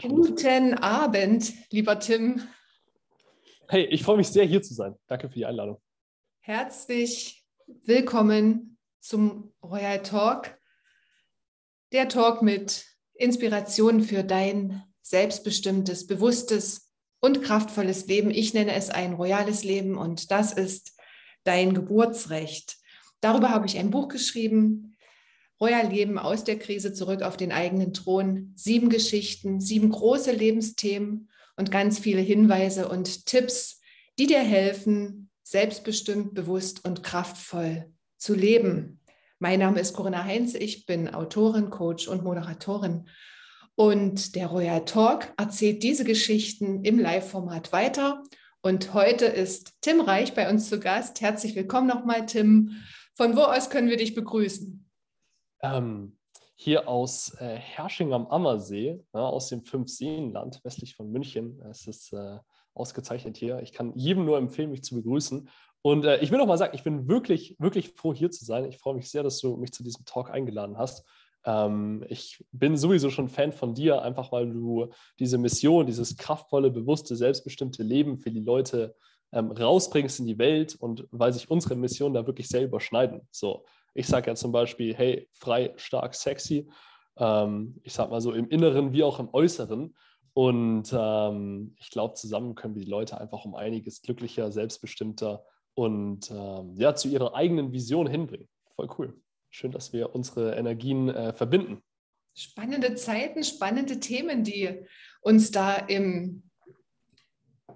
Guten Abend, lieber Tim. Hey, ich freue mich sehr, hier zu sein. Danke für die Einladung. Herzlich willkommen zum Royal Talk. Der Talk mit Inspiration für dein selbstbestimmtes, bewusstes und kraftvolles Leben. Ich nenne es ein royales Leben und das ist dein Geburtsrecht. Darüber habe ich ein Buch geschrieben. Royal Leben aus der Krise zurück auf den eigenen Thron. Sieben Geschichten, sieben große Lebensthemen und ganz viele Hinweise und Tipps, die dir helfen, selbstbestimmt, bewusst und kraftvoll zu leben. Mein Name ist Corinna Heinz, ich bin Autorin, Coach und Moderatorin. Und der Royal Talk erzählt diese Geschichten im Live-Format weiter. Und heute ist Tim Reich bei uns zu Gast. Herzlich willkommen nochmal, Tim. Von wo aus können wir dich begrüßen? Ähm, hier aus äh, Hersching am Ammersee, ja, aus dem Fünfseenland, westlich von München. Es ist äh, ausgezeichnet hier. Ich kann jedem nur empfehlen, mich zu begrüßen. Und äh, ich will noch mal sagen, ich bin wirklich, wirklich froh, hier zu sein. Ich freue mich sehr, dass du mich zu diesem Talk eingeladen hast. Ähm, ich bin sowieso schon Fan von dir, einfach weil du diese Mission, dieses kraftvolle, bewusste, selbstbestimmte Leben für die Leute ähm, rausbringst in die Welt und weil sich unsere Missionen da wirklich sehr überschneiden. So, ich sage ja zum Beispiel, hey, frei, stark, sexy. Ähm, ich sage mal so im Inneren wie auch im Äußeren. Und ähm, ich glaube, zusammen können wir die Leute einfach um einiges glücklicher, selbstbestimmter und ähm, ja, zu ihrer eigenen Vision hinbringen. Voll cool. Schön, dass wir unsere Energien äh, verbinden. Spannende Zeiten, spannende Themen, die uns da im,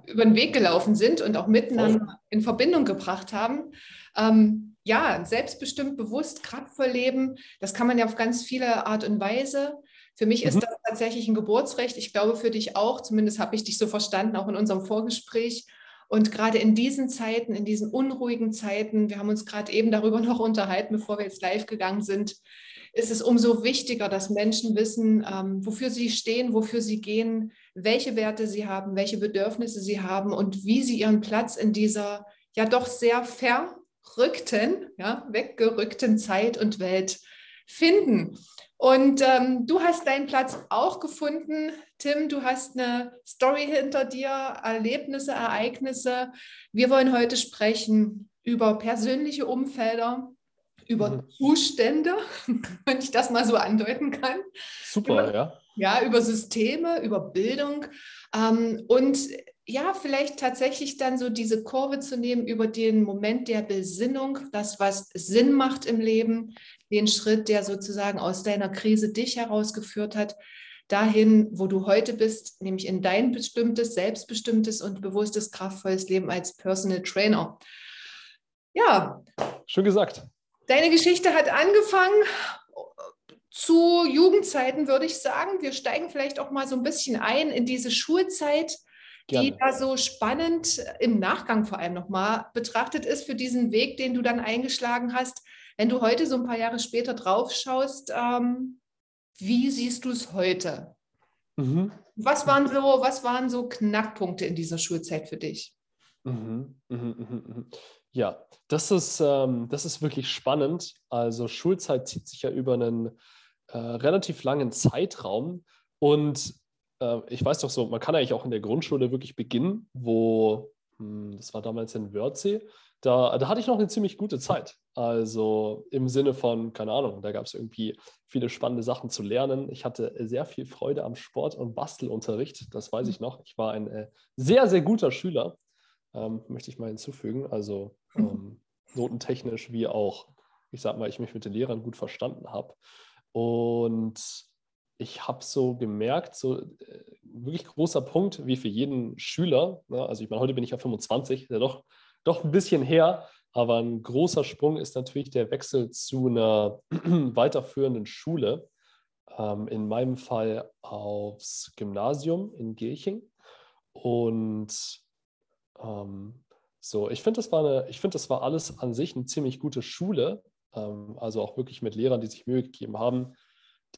über den Weg gelaufen sind und auch miteinander in Verbindung gebracht haben. Ähm, ja, selbstbestimmt, bewusst, kraftvoll leben, das kann man ja auf ganz viele Art und Weise. Für mich mhm. ist das tatsächlich ein Geburtsrecht. Ich glaube für dich auch, zumindest habe ich dich so verstanden, auch in unserem Vorgespräch. Und gerade in diesen Zeiten, in diesen unruhigen Zeiten, wir haben uns gerade eben darüber noch unterhalten, bevor wir jetzt live gegangen sind, ist es umso wichtiger, dass Menschen wissen, ähm, wofür sie stehen, wofür sie gehen, welche Werte sie haben, welche Bedürfnisse sie haben und wie sie ihren Platz in dieser ja doch sehr ver rückten, ja, weggerückten Zeit und Welt finden. Und ähm, du hast deinen Platz auch gefunden, Tim. Du hast eine Story hinter dir, Erlebnisse, Ereignisse. Wir wollen heute sprechen über persönliche Umfelder, über mhm. Zustände, wenn ich das mal so andeuten kann. Super, über, ja. Ja, über Systeme, über Bildung. Ähm, und ja, vielleicht tatsächlich dann so diese Kurve zu nehmen über den Moment der Besinnung, das, was Sinn macht im Leben, den Schritt, der sozusagen aus deiner Krise dich herausgeführt hat, dahin, wo du heute bist, nämlich in dein bestimmtes, selbstbestimmtes und bewusstes, kraftvolles Leben als Personal Trainer. Ja. Schön gesagt. Deine Geschichte hat angefangen zu Jugendzeiten, würde ich sagen. Wir steigen vielleicht auch mal so ein bisschen ein in diese Schulzeit Gerne. die da so spannend im Nachgang vor allem nochmal betrachtet ist für diesen Weg, den du dann eingeschlagen hast. Wenn du heute so ein paar Jahre später drauf schaust, ähm, wie siehst du es heute? Mhm. Was, waren so, was waren so Knackpunkte in dieser Schulzeit für dich? Mhm. Mhm, mhm, mhm. ja, das ist, ähm, das ist wirklich spannend. Also Schulzeit zieht sich ja über einen äh, relativ langen Zeitraum und äh, ich weiß doch so, man kann eigentlich auch in der Grundschule wirklich beginnen, wo, hm, das war damals in Wörthsee, da, da hatte ich noch eine ziemlich gute Zeit. Also im Sinne von, keine Ahnung, da gab es irgendwie viele spannende Sachen zu lernen. Ich hatte sehr viel Freude am Sport- und Bastelunterricht, das weiß ich noch. Ich war ein äh, sehr, sehr guter Schüler, ähm, möchte ich mal hinzufügen. Also ähm, notentechnisch wie auch, ich sag mal, ich mich mit den Lehrern gut verstanden habe. Und ich habe so gemerkt, so äh, wirklich großer Punkt, wie für jeden Schüler, ne? also ich meine, heute bin ich ja 25, ja doch, doch ein bisschen her, aber ein großer Sprung ist natürlich der Wechsel zu einer weiterführenden Schule, ähm, in meinem Fall aufs Gymnasium in Gilching. Und ähm, so, ich finde, das, war das war alles an sich eine ziemlich gute Schule, ähm, also auch wirklich mit Lehrern, die sich Mühe gegeben haben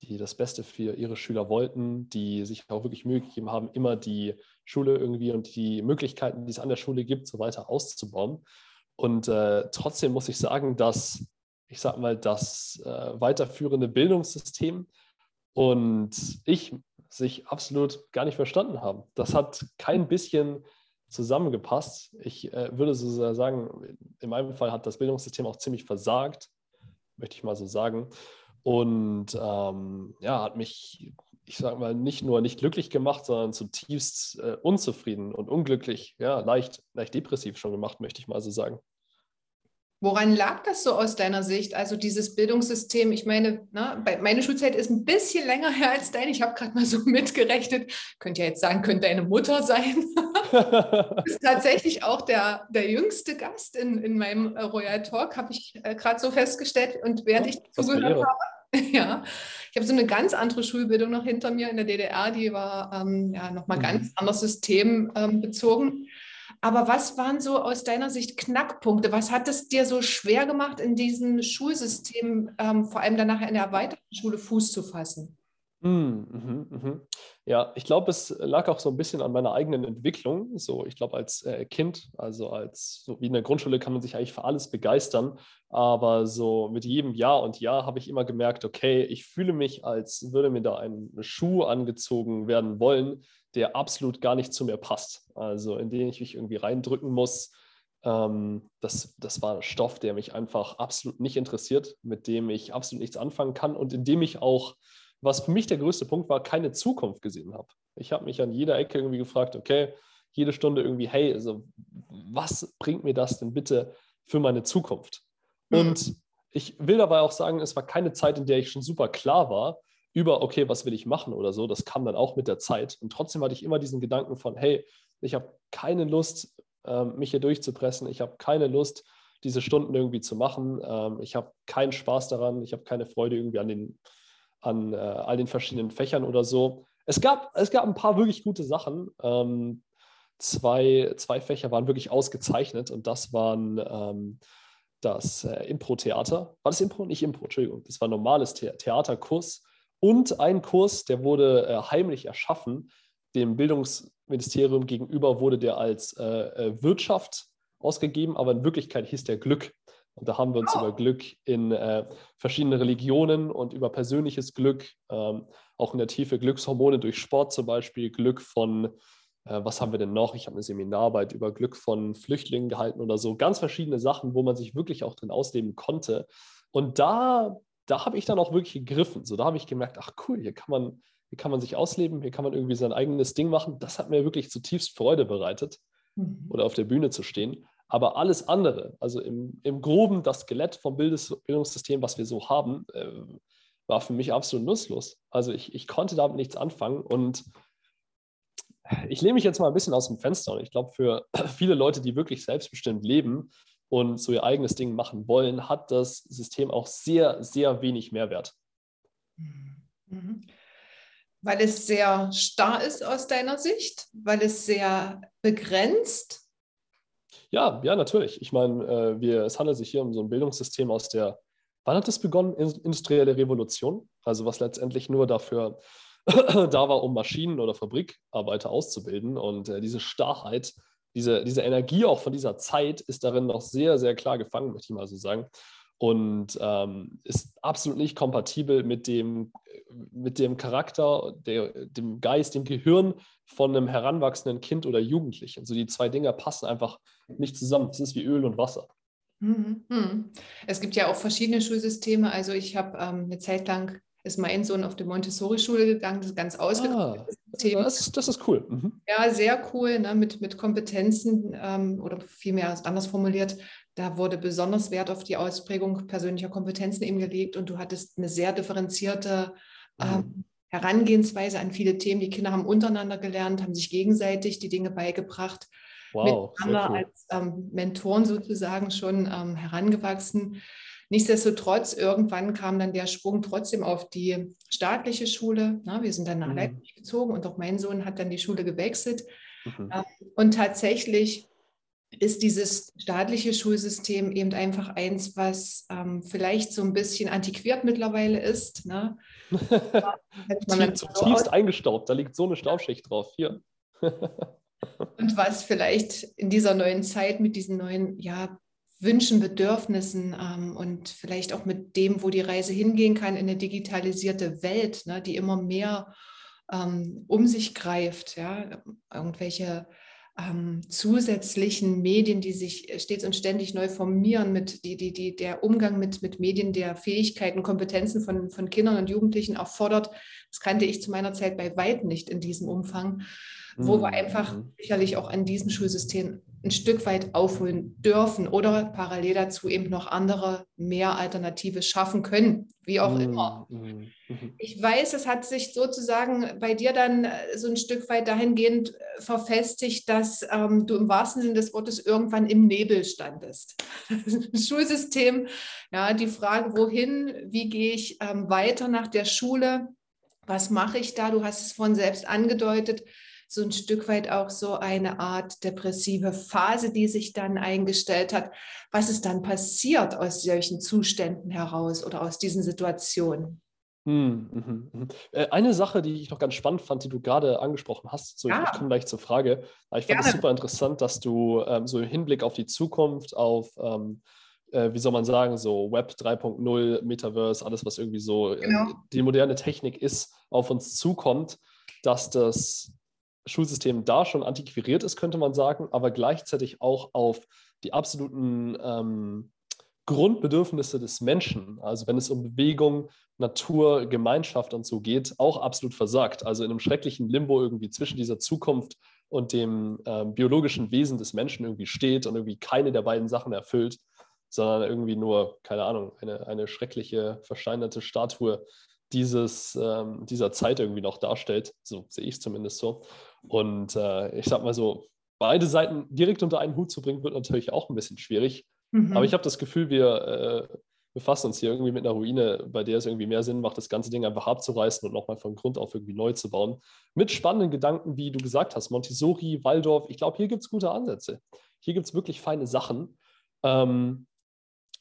die das Beste für ihre Schüler wollten, die sich auch wirklich Mühe gegeben haben, immer die Schule irgendwie und die Möglichkeiten, die es an der Schule gibt, so weiter auszubauen. Und äh, trotzdem muss ich sagen, dass, ich sag mal, das äh, weiterführende Bildungssystem und ich sich absolut gar nicht verstanden haben. Das hat kein bisschen zusammengepasst. Ich äh, würde so sagen, in meinem Fall hat das Bildungssystem auch ziemlich versagt, möchte ich mal so sagen. Und ähm, ja, hat mich, ich sage mal, nicht nur nicht glücklich gemacht, sondern zutiefst äh, unzufrieden und unglücklich, ja, leicht, leicht depressiv schon gemacht, möchte ich mal so sagen. Woran lag das so aus deiner Sicht? Also dieses Bildungssystem, ich meine, ne, meine Schulzeit ist ein bisschen länger her als deine. Ich habe gerade mal so mitgerechnet. Könnt ja jetzt sagen, könnte deine Mutter sein. du bist tatsächlich auch der, der jüngste Gast in, in meinem äh, Royal Talk, habe ich äh, gerade so festgestellt. Und während ich zugehört habe, ja, ich habe so eine ganz andere Schulbildung noch hinter mir in der DDR, die war ähm, ja nochmal mhm. ganz anders systembezogen. Ähm, aber was waren so aus deiner Sicht Knackpunkte? Was hat es dir so schwer gemacht, in diesem Schulsystem, ähm, vor allem danach in der erweiterten Schule, Fuß zu fassen? Hm, mhm, mhm. Ja, ich glaube, es lag auch so ein bisschen an meiner eigenen Entwicklung. So, ich glaube, als äh, Kind, also als so wie in der Grundschule, kann man sich eigentlich für alles begeistern. Aber so mit jedem Jahr und Jahr habe ich immer gemerkt, okay, ich fühle mich, als würde mir da ein Schuh angezogen werden wollen, der absolut gar nicht zu mir passt. Also in den ich mich irgendwie reindrücken muss. Ähm, das, das war ein Stoff, der mich einfach absolut nicht interessiert, mit dem ich absolut nichts anfangen kann und in dem ich auch, was für mich der größte Punkt war, keine Zukunft gesehen habe. Ich habe mich an jeder Ecke irgendwie gefragt, okay, jede Stunde irgendwie, hey, also was bringt mir das denn bitte für meine Zukunft? Mhm. Und ich will dabei auch sagen, es war keine Zeit, in der ich schon super klar war, über, okay, was will ich machen oder so. Das kam dann auch mit der Zeit. Und trotzdem hatte ich immer diesen Gedanken von, hey, ich habe keine Lust, ähm, mich hier durchzupressen. Ich habe keine Lust, diese Stunden irgendwie zu machen. Ähm, ich habe keinen Spaß daran. Ich habe keine Freude irgendwie an, den, an äh, all den verschiedenen Fächern oder so. Es gab, es gab ein paar wirklich gute Sachen. Ähm, zwei, zwei Fächer waren wirklich ausgezeichnet und das waren das äh, Impro-Theater. War das Impro? Nicht Impro, Entschuldigung. Das war ein normales The Theaterkurs und ein Kurs, der wurde äh, heimlich erschaffen. Dem Bildungsministerium gegenüber wurde der als äh, äh, Wirtschaft ausgegeben, aber in Wirklichkeit hieß der Glück. Und da haben wir uns oh. über Glück in äh, verschiedenen Religionen und über persönliches Glück, ähm, auch in der Tiefe Glückshormone durch Sport zum Beispiel, Glück von, äh, was haben wir denn noch? Ich habe eine Seminararbeit über Glück von Flüchtlingen gehalten oder so. Ganz verschiedene Sachen, wo man sich wirklich auch drin ausleben konnte. Und da da habe ich dann auch wirklich gegriffen. So, da habe ich gemerkt, ach cool, hier kann man, hier kann man sich ausleben, hier kann man irgendwie sein eigenes Ding machen. Das hat mir wirklich zutiefst Freude bereitet, mhm. oder auf der Bühne zu stehen. Aber alles andere, also im, im Groben das Skelett vom Bildes, Bildungssystem, was wir so haben, äh, war für mich absolut nutzlos. Also ich, ich konnte damit nichts anfangen und ich lehne mich jetzt mal ein bisschen aus dem Fenster und ich glaube, für viele Leute, die wirklich selbstbestimmt leben, und so ihr eigenes Ding machen wollen, hat das System auch sehr, sehr wenig Mehrwert. Mhm. Weil es sehr starr ist aus deiner Sicht, weil es sehr begrenzt. Ja, ja, natürlich. Ich meine, äh, wir, es handelt sich hier um so ein Bildungssystem aus der, wann hat es begonnen? Industrielle Revolution, also was letztendlich nur dafür da war, um Maschinen- oder Fabrikarbeiter auszubilden. Und äh, diese Starrheit diese, diese Energie auch von dieser Zeit ist darin noch sehr, sehr klar gefangen, möchte ich mal so sagen. Und ähm, ist absolut nicht kompatibel mit dem, mit dem Charakter, der, dem Geist, dem Gehirn von einem heranwachsenden Kind oder Jugendlichen. Also die zwei Dinge passen einfach nicht zusammen. Es ist wie Öl und Wasser. Mhm, mhm. Es gibt ja auch verschiedene Schulsysteme. Also ich habe ähm, eine Zeit lang ist mein Sohn auf die Montessori-Schule gegangen, das ist ganz ausgedacht. Ah, das, das, ist cool. Mhm. Ja, sehr cool, ne, mit, mit Kompetenzen ähm, oder vielmehr anders formuliert. Da wurde besonders Wert auf die Ausprägung persönlicher Kompetenzen eben gelegt und du hattest eine sehr differenzierte mhm. ähm, Herangehensweise an viele Themen. Die Kinder haben untereinander gelernt, haben sich gegenseitig die Dinge beigebracht. Wow, miteinander cool. als ähm, Mentoren sozusagen schon ähm, herangewachsen. Nichtsdestotrotz, irgendwann kam dann der Sprung trotzdem auf die staatliche Schule. Na, wir sind dann nach mhm. Leipzig gezogen und auch mein Sohn hat dann die Schule gewechselt. Mhm. Ähm, und tatsächlich ist dieses staatliche Schulsystem eben einfach eins, was ähm, vielleicht so ein bisschen antiquiert mittlerweile ist. Ne? Zutiefst eingestaubt, da liegt so eine Staubschicht drauf. Hier. und was vielleicht in dieser neuen Zeit mit diesen neuen ja, Wünschen, Bedürfnissen ähm, und vielleicht auch mit dem, wo die Reise hingehen kann, in eine digitalisierte Welt, ne, die immer mehr ähm, um sich greift, ja, irgendwelche ähm, zusätzlichen Medien, die sich stets und ständig neu formieren, mit die, die, die, der Umgang mit, mit Medien, der Fähigkeiten, Kompetenzen von, von Kindern und Jugendlichen erfordert. Das kannte ich zu meiner Zeit bei weitem nicht in diesem Umfang wo wir einfach mhm. sicherlich auch an diesem Schulsystem ein Stück weit aufholen dürfen oder parallel dazu eben noch andere mehr Alternative schaffen können, wie auch mhm. immer. Mhm. Ich weiß, es hat sich sozusagen bei dir dann äh, so ein Stück weit dahingehend äh, verfestigt, dass ähm, du im wahrsten Sinne des Wortes irgendwann im Nebel standest. Schulsystem, ja, die Frage, wohin, wie gehe ich ähm, weiter nach der Schule, was mache ich da? Du hast es vorhin selbst angedeutet so ein Stück weit auch so eine Art depressive Phase, die sich dann eingestellt hat. Was ist dann passiert aus solchen Zuständen heraus oder aus diesen Situationen? Hm, mhm, mhm. Äh, eine Sache, die ich noch ganz spannend fand, die du gerade angesprochen hast, so ja. ich, komme gleich zur Frage. Ich fand es super interessant, dass du ähm, so im Hinblick auf die Zukunft, auf ähm, äh, wie soll man sagen, so Web 3.0, Metaverse, alles, was irgendwie so äh, genau. äh, die moderne Technik ist, auf uns zukommt, dass das Schulsystem da schon antiquiert ist, könnte man sagen, aber gleichzeitig auch auf die absoluten ähm, Grundbedürfnisse des Menschen, also wenn es um Bewegung, Natur, Gemeinschaft und so geht, auch absolut versagt. Also in einem schrecklichen Limbo irgendwie zwischen dieser Zukunft und dem ähm, biologischen Wesen des Menschen irgendwie steht und irgendwie keine der beiden Sachen erfüllt, sondern irgendwie nur, keine Ahnung, eine, eine schreckliche, versteinerte Statue dieses, ähm, dieser Zeit irgendwie noch darstellt. So sehe ich es zumindest so. Und äh, ich sag mal so, beide Seiten direkt unter einen Hut zu bringen, wird natürlich auch ein bisschen schwierig. Mhm. Aber ich habe das Gefühl, wir äh, befassen uns hier irgendwie mit einer Ruine, bei der es irgendwie mehr Sinn macht, das ganze Ding einfach abzureißen und nochmal von Grund auf irgendwie neu zu bauen. Mit spannenden Gedanken, wie du gesagt hast, Montessori, Waldorf. Ich glaube, hier gibt es gute Ansätze. Hier gibt es wirklich feine Sachen. Ähm,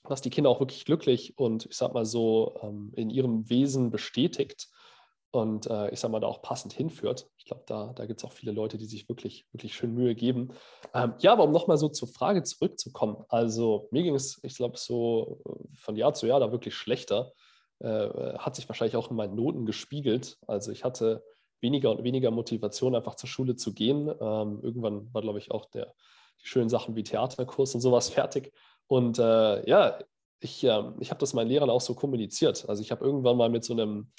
was die Kinder auch wirklich glücklich und ich sag mal so ähm, in ihrem Wesen bestätigt und äh, ich sag mal da auch passend hinführt. Ich glaube, da, da gibt es auch viele Leute, die sich wirklich, wirklich schön Mühe geben. Ähm, ja, aber um nochmal so zur Frage zurückzukommen. Also mir ging es, ich glaube, so äh, von Jahr zu Jahr da wirklich schlechter. Äh, hat sich wahrscheinlich auch in meinen Noten gespiegelt. Also ich hatte weniger und weniger Motivation, einfach zur Schule zu gehen. Ähm, irgendwann war, glaube ich, auch der, die schönen Sachen wie Theaterkurs und sowas fertig. Und äh, ja, ich, äh, ich habe das meinen Lehrern auch so kommuniziert. Also ich habe irgendwann mal mit so einem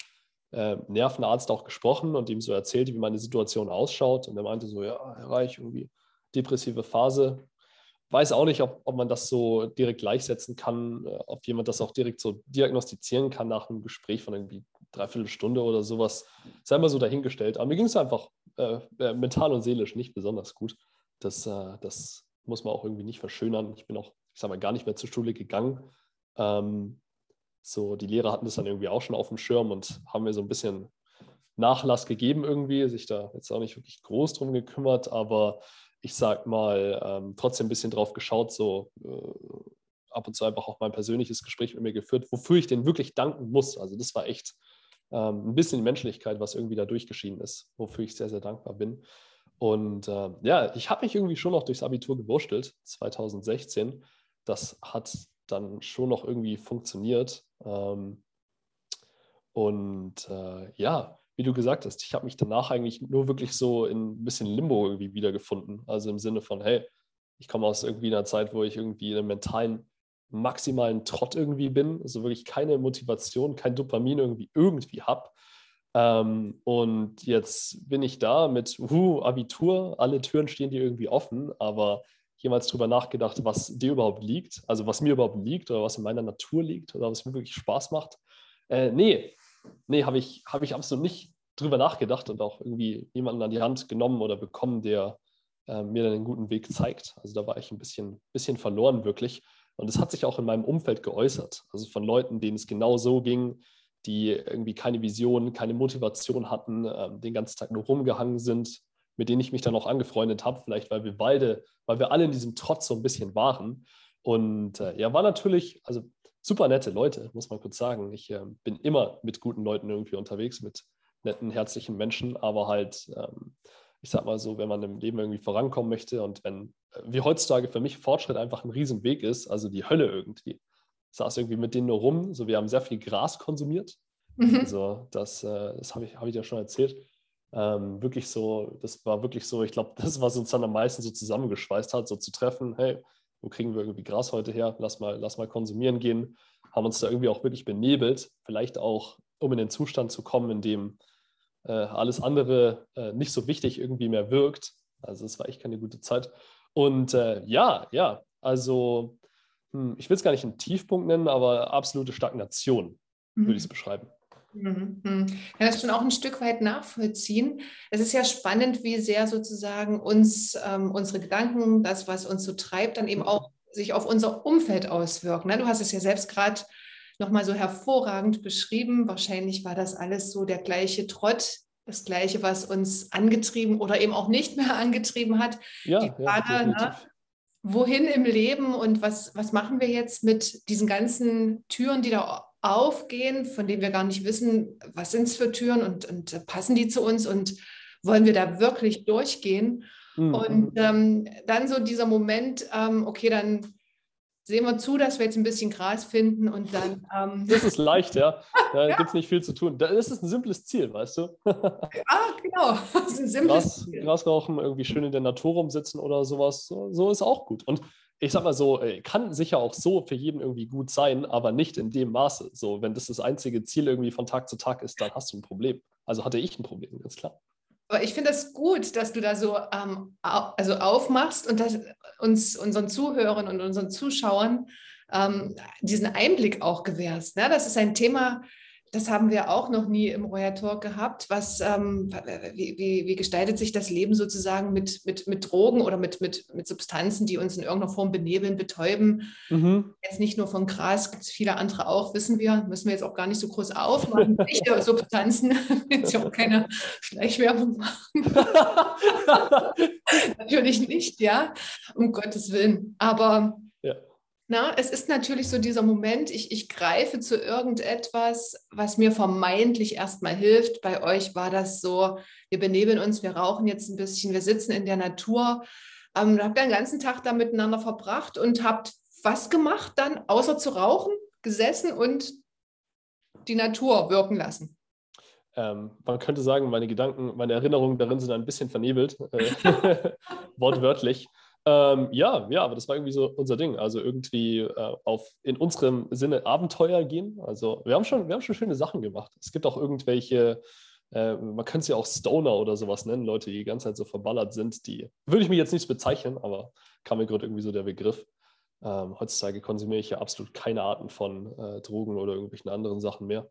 äh, Nervenarzt auch gesprochen und ihm so erzählt, wie meine Situation ausschaut. Und er meinte so, ja, Herr Reich, irgendwie depressive Phase. Weiß auch nicht, ob, ob man das so direkt gleichsetzen kann, äh, ob jemand das auch direkt so diagnostizieren kann nach einem Gespräch von irgendwie dreiviertel Stunde oder sowas. Sei mal so dahingestellt. Aber mir ging es einfach äh, äh, mental und seelisch nicht besonders gut. Das, äh, das muss man auch irgendwie nicht verschönern. Ich bin auch ich sag mal, gar nicht mehr zur Schule gegangen. Ähm, so, die Lehrer hatten das dann irgendwie auch schon auf dem Schirm und haben mir so ein bisschen Nachlass gegeben irgendwie, sich da jetzt auch nicht wirklich groß drum gekümmert, aber ich sag mal, ähm, trotzdem ein bisschen drauf geschaut, so äh, ab und zu einfach auch mein persönliches Gespräch mit mir geführt, wofür ich den wirklich danken muss. Also das war echt ähm, ein bisschen Menschlichkeit, was irgendwie da durchgeschieden ist, wofür ich sehr, sehr dankbar bin. Und äh, ja, ich habe mich irgendwie schon noch durchs Abitur gewurstelt, 2016 das hat dann schon noch irgendwie funktioniert. Ähm, und äh, ja, wie du gesagt hast, ich habe mich danach eigentlich nur wirklich so in ein bisschen Limbo irgendwie wiedergefunden. Also im Sinne von, hey, ich komme aus irgendwie einer Zeit, wo ich irgendwie in einem mentalen maximalen Trott irgendwie bin, also wirklich keine Motivation, kein Dopamin irgendwie irgendwie habe. Ähm, und jetzt bin ich da mit uh, Abitur, alle Türen stehen dir irgendwie offen, aber jemals darüber nachgedacht, was dir überhaupt liegt, also was mir überhaupt liegt oder was in meiner Natur liegt oder was mir wirklich Spaß macht? Äh, nee, nee, habe ich, hab ich absolut nicht drüber nachgedacht und auch irgendwie jemanden an die Hand genommen oder bekommen, der äh, mir dann einen guten Weg zeigt. Also da war ich ein bisschen, bisschen verloren wirklich. Und es hat sich auch in meinem Umfeld geäußert. Also von Leuten, denen es genau so ging, die irgendwie keine Vision, keine Motivation hatten, äh, den ganzen Tag nur rumgehangen sind, mit denen ich mich dann auch angefreundet habe, vielleicht weil wir beide, weil wir alle in diesem Trotz so ein bisschen waren. Und äh, ja, war natürlich, also super nette Leute, muss man kurz sagen. Ich äh, bin immer mit guten Leuten irgendwie unterwegs, mit netten, herzlichen Menschen, aber halt, ähm, ich sag mal so, wenn man im Leben irgendwie vorankommen möchte und wenn, äh, wie heutzutage für mich Fortschritt einfach ein Riesenweg ist, also die Hölle irgendwie. Ich saß irgendwie mit denen nur rum, so wir haben sehr viel Gras konsumiert. Mhm. Also das, äh, das habe ich, hab ich ja schon erzählt. Ähm, wirklich so, das war wirklich so, ich glaube, das, was uns dann am meisten so zusammengeschweißt hat, so zu treffen, hey, wo kriegen wir irgendwie Gras heute her? Lass mal, lass mal konsumieren gehen. Haben uns da irgendwie auch wirklich benebelt, vielleicht auch, um in den Zustand zu kommen, in dem äh, alles andere äh, nicht so wichtig irgendwie mehr wirkt. Also es war echt keine gute Zeit. Und äh, ja, ja, also hm, ich will es gar nicht einen Tiefpunkt nennen, aber absolute Stagnation mhm. würde ich es beschreiben. Mhm. mhm. Ja, das schon auch ein Stück weit nachvollziehen. Es ist ja spannend, wie sehr sozusagen uns ähm, unsere Gedanken, das, was uns so treibt, dann eben auch sich auf unser Umfeld auswirken. Ne? Du hast es ja selbst gerade nochmal so hervorragend beschrieben. Wahrscheinlich war das alles so der gleiche Trott, das gleiche, was uns angetrieben oder eben auch nicht mehr angetrieben hat. Ja, Die Frage, ja, ne? wohin im Leben und was, was machen wir jetzt mit diesen ganzen Türen, die da aufgehen, von denen wir gar nicht wissen, was sind es für Türen und, und passen die zu uns und wollen wir da wirklich durchgehen? Mhm. Und ähm, dann so dieser Moment, ähm, okay, dann sehen wir zu, dass wir jetzt ein bisschen Gras finden und dann. Ähm das ist leicht, ja. Da ja. gibt es nicht viel zu tun. Das ist ein simples Ziel, weißt du? ah, genau. Das ist ein simples Gras, Ziel. Gras rauchen, irgendwie schön in der Natur rumsitzen oder sowas, so, so ist auch gut. Und ich sag mal so, äh, kann sicher auch so für jeden irgendwie gut sein, aber nicht in dem Maße. So, wenn das das einzige Ziel irgendwie von Tag zu Tag ist, dann hast du ein Problem. Also hatte ich ein Problem, ganz klar. Aber ich finde es das gut, dass du da so ähm, also aufmachst und uns unseren Zuhörern und unseren Zuschauern ähm, diesen Einblick auch gewährst. Ne? Das ist ein Thema, das haben wir auch noch nie im Royal Talk gehabt. Was, ähm, wie, wie, wie, gestaltet sich das Leben sozusagen mit, mit, mit Drogen oder mit, mit, mit Substanzen, die uns in irgendeiner Form benebeln, betäuben? Mhm. Jetzt nicht nur von Gras, gibt es viele andere auch, wissen wir. Müssen wir jetzt auch gar nicht so groß aufmachen. Echte Substanzen, jetzt ja auch keine Schleichwerbung machen. Natürlich nicht, ja, um Gottes Willen. Aber na, es ist natürlich so dieser Moment, ich, ich greife zu irgendetwas, was mir vermeintlich erstmal hilft. Bei euch war das so, wir benebeln uns, wir rauchen jetzt ein bisschen, wir sitzen in der Natur. Ähm, habt ihr den ganzen Tag da miteinander verbracht und habt was gemacht dann, außer zu rauchen, gesessen und die Natur wirken lassen? Ähm, man könnte sagen, meine Gedanken, meine Erinnerungen darin sind ein bisschen vernebelt, äh, wortwörtlich. Ähm, ja, ja, aber das war irgendwie so unser Ding. Also irgendwie äh, auf in unserem Sinne Abenteuer gehen. Also wir haben schon, wir haben schon schöne Sachen gemacht. Es gibt auch irgendwelche, äh, man könnte es ja auch Stoner oder sowas nennen, Leute, die die ganze Zeit so verballert sind, die würde ich mir jetzt nicht bezeichnen, aber kam mir gerade irgendwie so der Begriff. Ähm, heutzutage konsumiere ich ja absolut keine Arten von äh, Drogen oder irgendwelchen anderen Sachen mehr.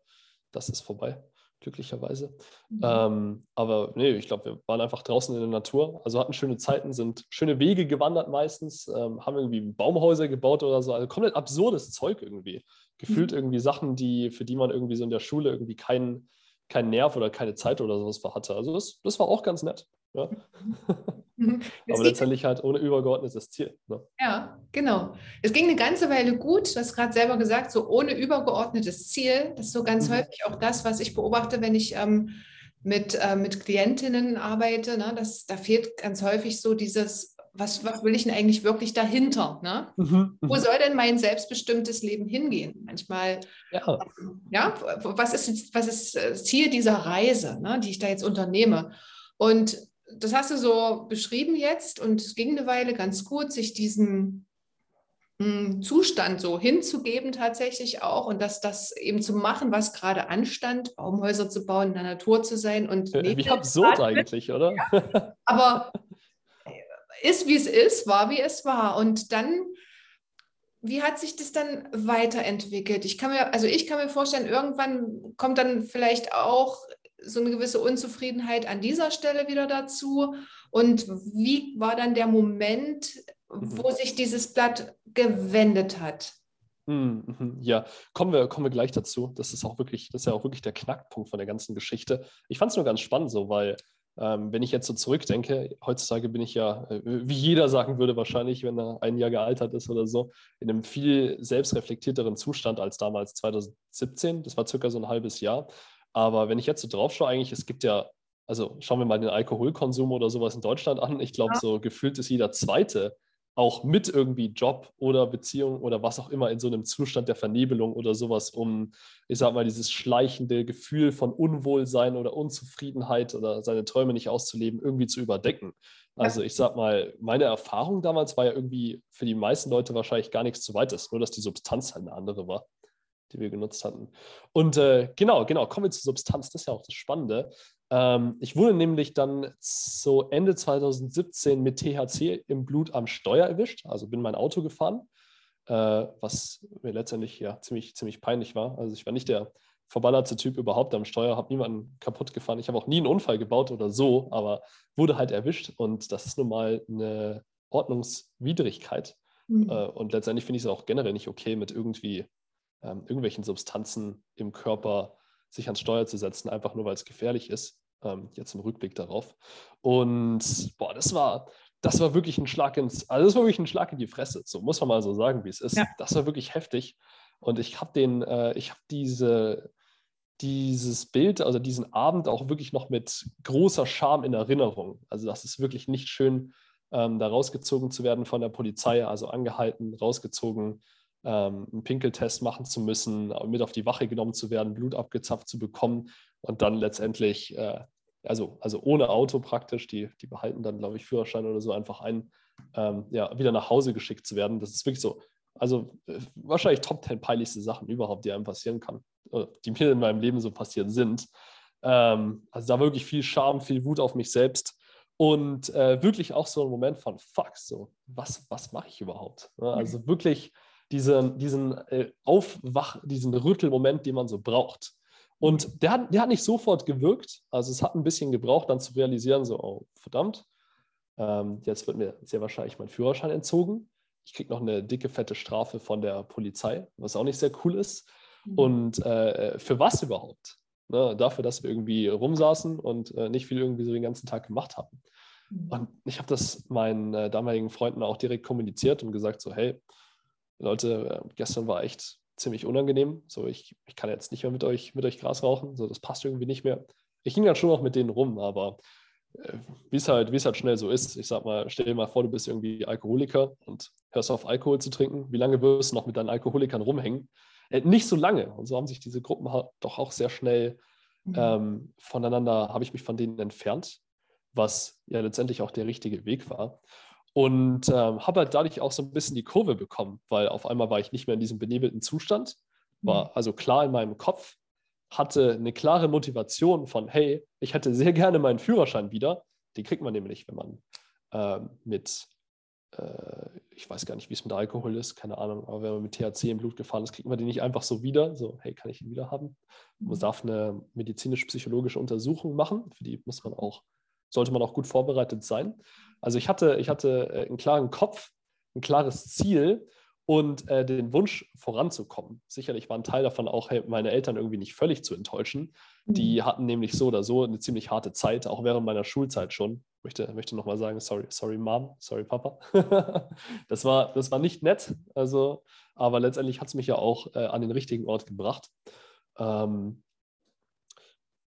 Das ist vorbei glücklicherweise. Mhm. Ähm, aber nee, ich glaube, wir waren einfach draußen in der Natur, also hatten schöne Zeiten, sind schöne Wege gewandert meistens, ähm, haben irgendwie Baumhäuser gebaut oder so, also komplett absurdes Zeug irgendwie. Gefühlt mhm. irgendwie Sachen, die, für die man irgendwie so in der Schule irgendwie keinen keinen Nerv oder keine Zeit oder sowas hatte. Also das, das war auch ganz nett. Ja. Mhm. Aber letztendlich halt ohne übergeordnetes Ziel. Ne? Ja, genau. Es ging eine ganze Weile gut. Du hast gerade selber gesagt, so ohne übergeordnetes Ziel. Das ist so ganz mhm. häufig auch das, was ich beobachte, wenn ich ähm, mit, äh, mit Klientinnen arbeite. Ne? Das, da fehlt ganz häufig so dieses, was, was will ich denn eigentlich wirklich dahinter? Ne? Mhm, Wo mhm. soll denn mein selbstbestimmtes Leben hingehen? Manchmal, ja, ja was, ist, was ist das Ziel dieser Reise, ne, die ich da jetzt unternehme? Und das hast du so beschrieben jetzt und es ging eine Weile ganz gut, sich diesen hm, Zustand so hinzugeben tatsächlich auch und dass das eben zu machen, was gerade anstand, Baumhäuser zu bauen, in der Natur zu sein und wie absurd eigentlich, oder? Ja, aber ist wie es ist, war wie es war und dann wie hat sich das dann weiterentwickelt? Ich kann mir, also ich kann mir vorstellen, irgendwann kommt dann vielleicht auch so eine gewisse Unzufriedenheit an dieser Stelle wieder dazu? Und wie war dann der Moment, wo mhm. sich dieses Blatt gewendet hat? Mhm, mhm. Ja, kommen wir, kommen wir gleich dazu. Das ist auch wirklich, das ist ja auch wirklich der Knackpunkt von der ganzen Geschichte. Ich fand es nur ganz spannend so, weil ähm, wenn ich jetzt so zurückdenke, heutzutage bin ich ja, äh, wie jeder sagen würde wahrscheinlich, wenn er ein Jahr gealtert ist oder so, in einem viel selbstreflektierteren Zustand als damals 2017. Das war circa so ein halbes Jahr. Aber wenn ich jetzt so drauf schaue, eigentlich, es gibt ja, also schauen wir mal den Alkoholkonsum oder sowas in Deutschland an. Ich glaube, ja. so gefühlt ist jeder Zweite auch mit irgendwie Job oder Beziehung oder was auch immer in so einem Zustand der Vernebelung oder sowas, um, ich sag mal, dieses schleichende Gefühl von Unwohlsein oder Unzufriedenheit oder seine Träume nicht auszuleben, irgendwie zu überdecken. Also ich sag mal, meine Erfahrung damals war ja irgendwie für die meisten Leute wahrscheinlich gar nichts zu weites, nur dass die Substanz halt eine andere war, die wir genutzt hatten. Und äh, genau, genau, kommen wir zur Substanz, das ist ja auch das Spannende. Ähm, ich wurde nämlich dann so Ende 2017 mit THC im Blut am Steuer erwischt, also bin mein Auto gefahren, äh, was mir letztendlich ja ziemlich, ziemlich peinlich war. Also ich war nicht der verballerte Typ überhaupt am Steuer, habe niemanden kaputt gefahren. Ich habe auch nie einen Unfall gebaut oder so, aber wurde halt erwischt und das ist nun mal eine Ordnungswidrigkeit. Mhm. Äh, und letztendlich finde ich es auch generell nicht okay, mit irgendwie ähm, irgendwelchen Substanzen im Körper sich ans Steuer zu setzen, einfach nur weil es gefährlich ist. Ähm, jetzt im Rückblick darauf. Und boah, das war, das war wirklich ein Schlag ins, also das war wirklich ein Schlag in die Fresse. So muss man mal so sagen, wie es ist. Ja. Das war wirklich heftig. Und ich habe den, äh, ich habe diese, dieses Bild, also diesen Abend auch wirklich noch mit großer Scham in Erinnerung. Also das ist wirklich nicht schön, ähm, da rausgezogen zu werden von der Polizei, also angehalten, rausgezogen, ähm, einen Pinkeltest machen zu müssen, mit auf die Wache genommen zu werden, Blut abgezapft zu bekommen und dann letztendlich, äh, also, also ohne Auto praktisch, die, die behalten dann, glaube ich, Führerschein oder so einfach ein, ähm, ja, wieder nach Hause geschickt zu werden. Das ist wirklich so, also äh, wahrscheinlich Top 10 peinlichste Sachen überhaupt, die einem passieren kann, die mir in meinem Leben so passiert sind. Ähm, also da wirklich viel Scham, viel Wut auf mich selbst und äh, wirklich auch so ein Moment von Fuck, so, was, was mache ich überhaupt? Ne? Also wirklich diesen, diesen äh, Aufwach, diesen Rüttelmoment, den man so braucht. Und der hat, der hat nicht sofort gewirkt. Also es hat ein bisschen gebraucht, dann zu realisieren, so, oh, verdammt, ähm, jetzt wird mir sehr wahrscheinlich mein Führerschein entzogen. Ich kriege noch eine dicke, fette Strafe von der Polizei, was auch nicht sehr cool ist. Mhm. Und äh, für was überhaupt? Ne, dafür, dass wir irgendwie rumsaßen und äh, nicht viel irgendwie so den ganzen Tag gemacht haben. Mhm. Und ich habe das meinen äh, damaligen Freunden auch direkt kommuniziert und gesagt, so, hey, Leute, äh, gestern war echt ziemlich unangenehm. So, ich, ich kann jetzt nicht mehr mit euch, mit euch Gras rauchen. So, das passt irgendwie nicht mehr. Ich ging dann schon noch mit denen rum, aber äh, wie es halt, halt schnell so ist. Ich sag mal, stell dir mal vor, du bist irgendwie Alkoholiker und hörst auf, Alkohol zu trinken. Wie lange wirst du noch mit deinen Alkoholikern rumhängen? Äh, nicht so lange. Und so haben sich diese Gruppen halt doch auch sehr schnell mhm. ähm, voneinander, habe ich mich von denen entfernt, was ja letztendlich auch der richtige Weg war. Und ähm, habe halt dadurch auch so ein bisschen die Kurve bekommen, weil auf einmal war ich nicht mehr in diesem benebelten Zustand, war mhm. also klar in meinem Kopf, hatte eine klare Motivation von, hey, ich hätte sehr gerne meinen Führerschein wieder. Den kriegt man nämlich, wenn man ähm, mit, äh, ich weiß gar nicht, wie es mit Alkohol ist, keine Ahnung, aber wenn man mit THC im Blut gefahren ist, kriegt man den nicht einfach so wieder. So, hey, kann ich ihn wieder haben? Man mhm. darf eine medizinisch-psychologische Untersuchung machen, für die muss man auch sollte man auch gut vorbereitet sein. Also ich hatte, ich hatte äh, einen klaren Kopf, ein klares Ziel und äh, den Wunsch voranzukommen. Sicherlich war ein Teil davon auch, hey, meine Eltern irgendwie nicht völlig zu enttäuschen. Die mhm. hatten nämlich so oder so eine ziemlich harte Zeit, auch während meiner Schulzeit schon. Ich möchte, möchte nochmal sagen, sorry, sorry Mom, sorry Papa. das, war, das war nicht nett, also, aber letztendlich hat es mich ja auch äh, an den richtigen Ort gebracht. Ähm,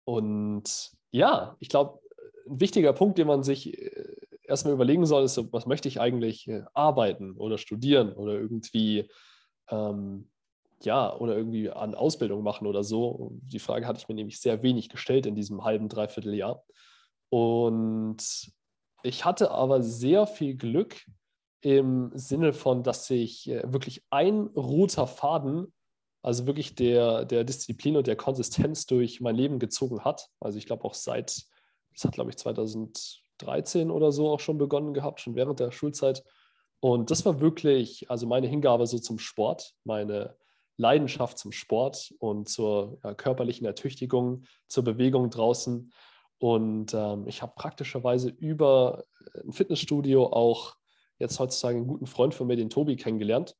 und ja, ich glaube, ein wichtiger Punkt, den man sich äh, erstmal überlegen soll, ist, was möchte ich eigentlich äh, arbeiten oder studieren oder irgendwie, ähm, ja, oder irgendwie an Ausbildung machen oder so. Die Frage hatte ich mir nämlich sehr wenig gestellt in diesem halben, dreiviertel Jahr. Und ich hatte aber sehr viel Glück im Sinne von, dass sich äh, wirklich ein roter Faden, also wirklich der, der Disziplin und der Konsistenz durch mein Leben gezogen hat. Also ich glaube auch seit das hat, glaube ich, 2013 oder so auch schon begonnen gehabt, schon während der Schulzeit. Und das war wirklich, also meine Hingabe so zum Sport, meine Leidenschaft zum Sport und zur ja, körperlichen Ertüchtigung, zur Bewegung draußen. Und ähm, ich habe praktischerweise über ein Fitnessstudio auch jetzt heutzutage einen guten Freund von mir, den Tobi, kennengelernt,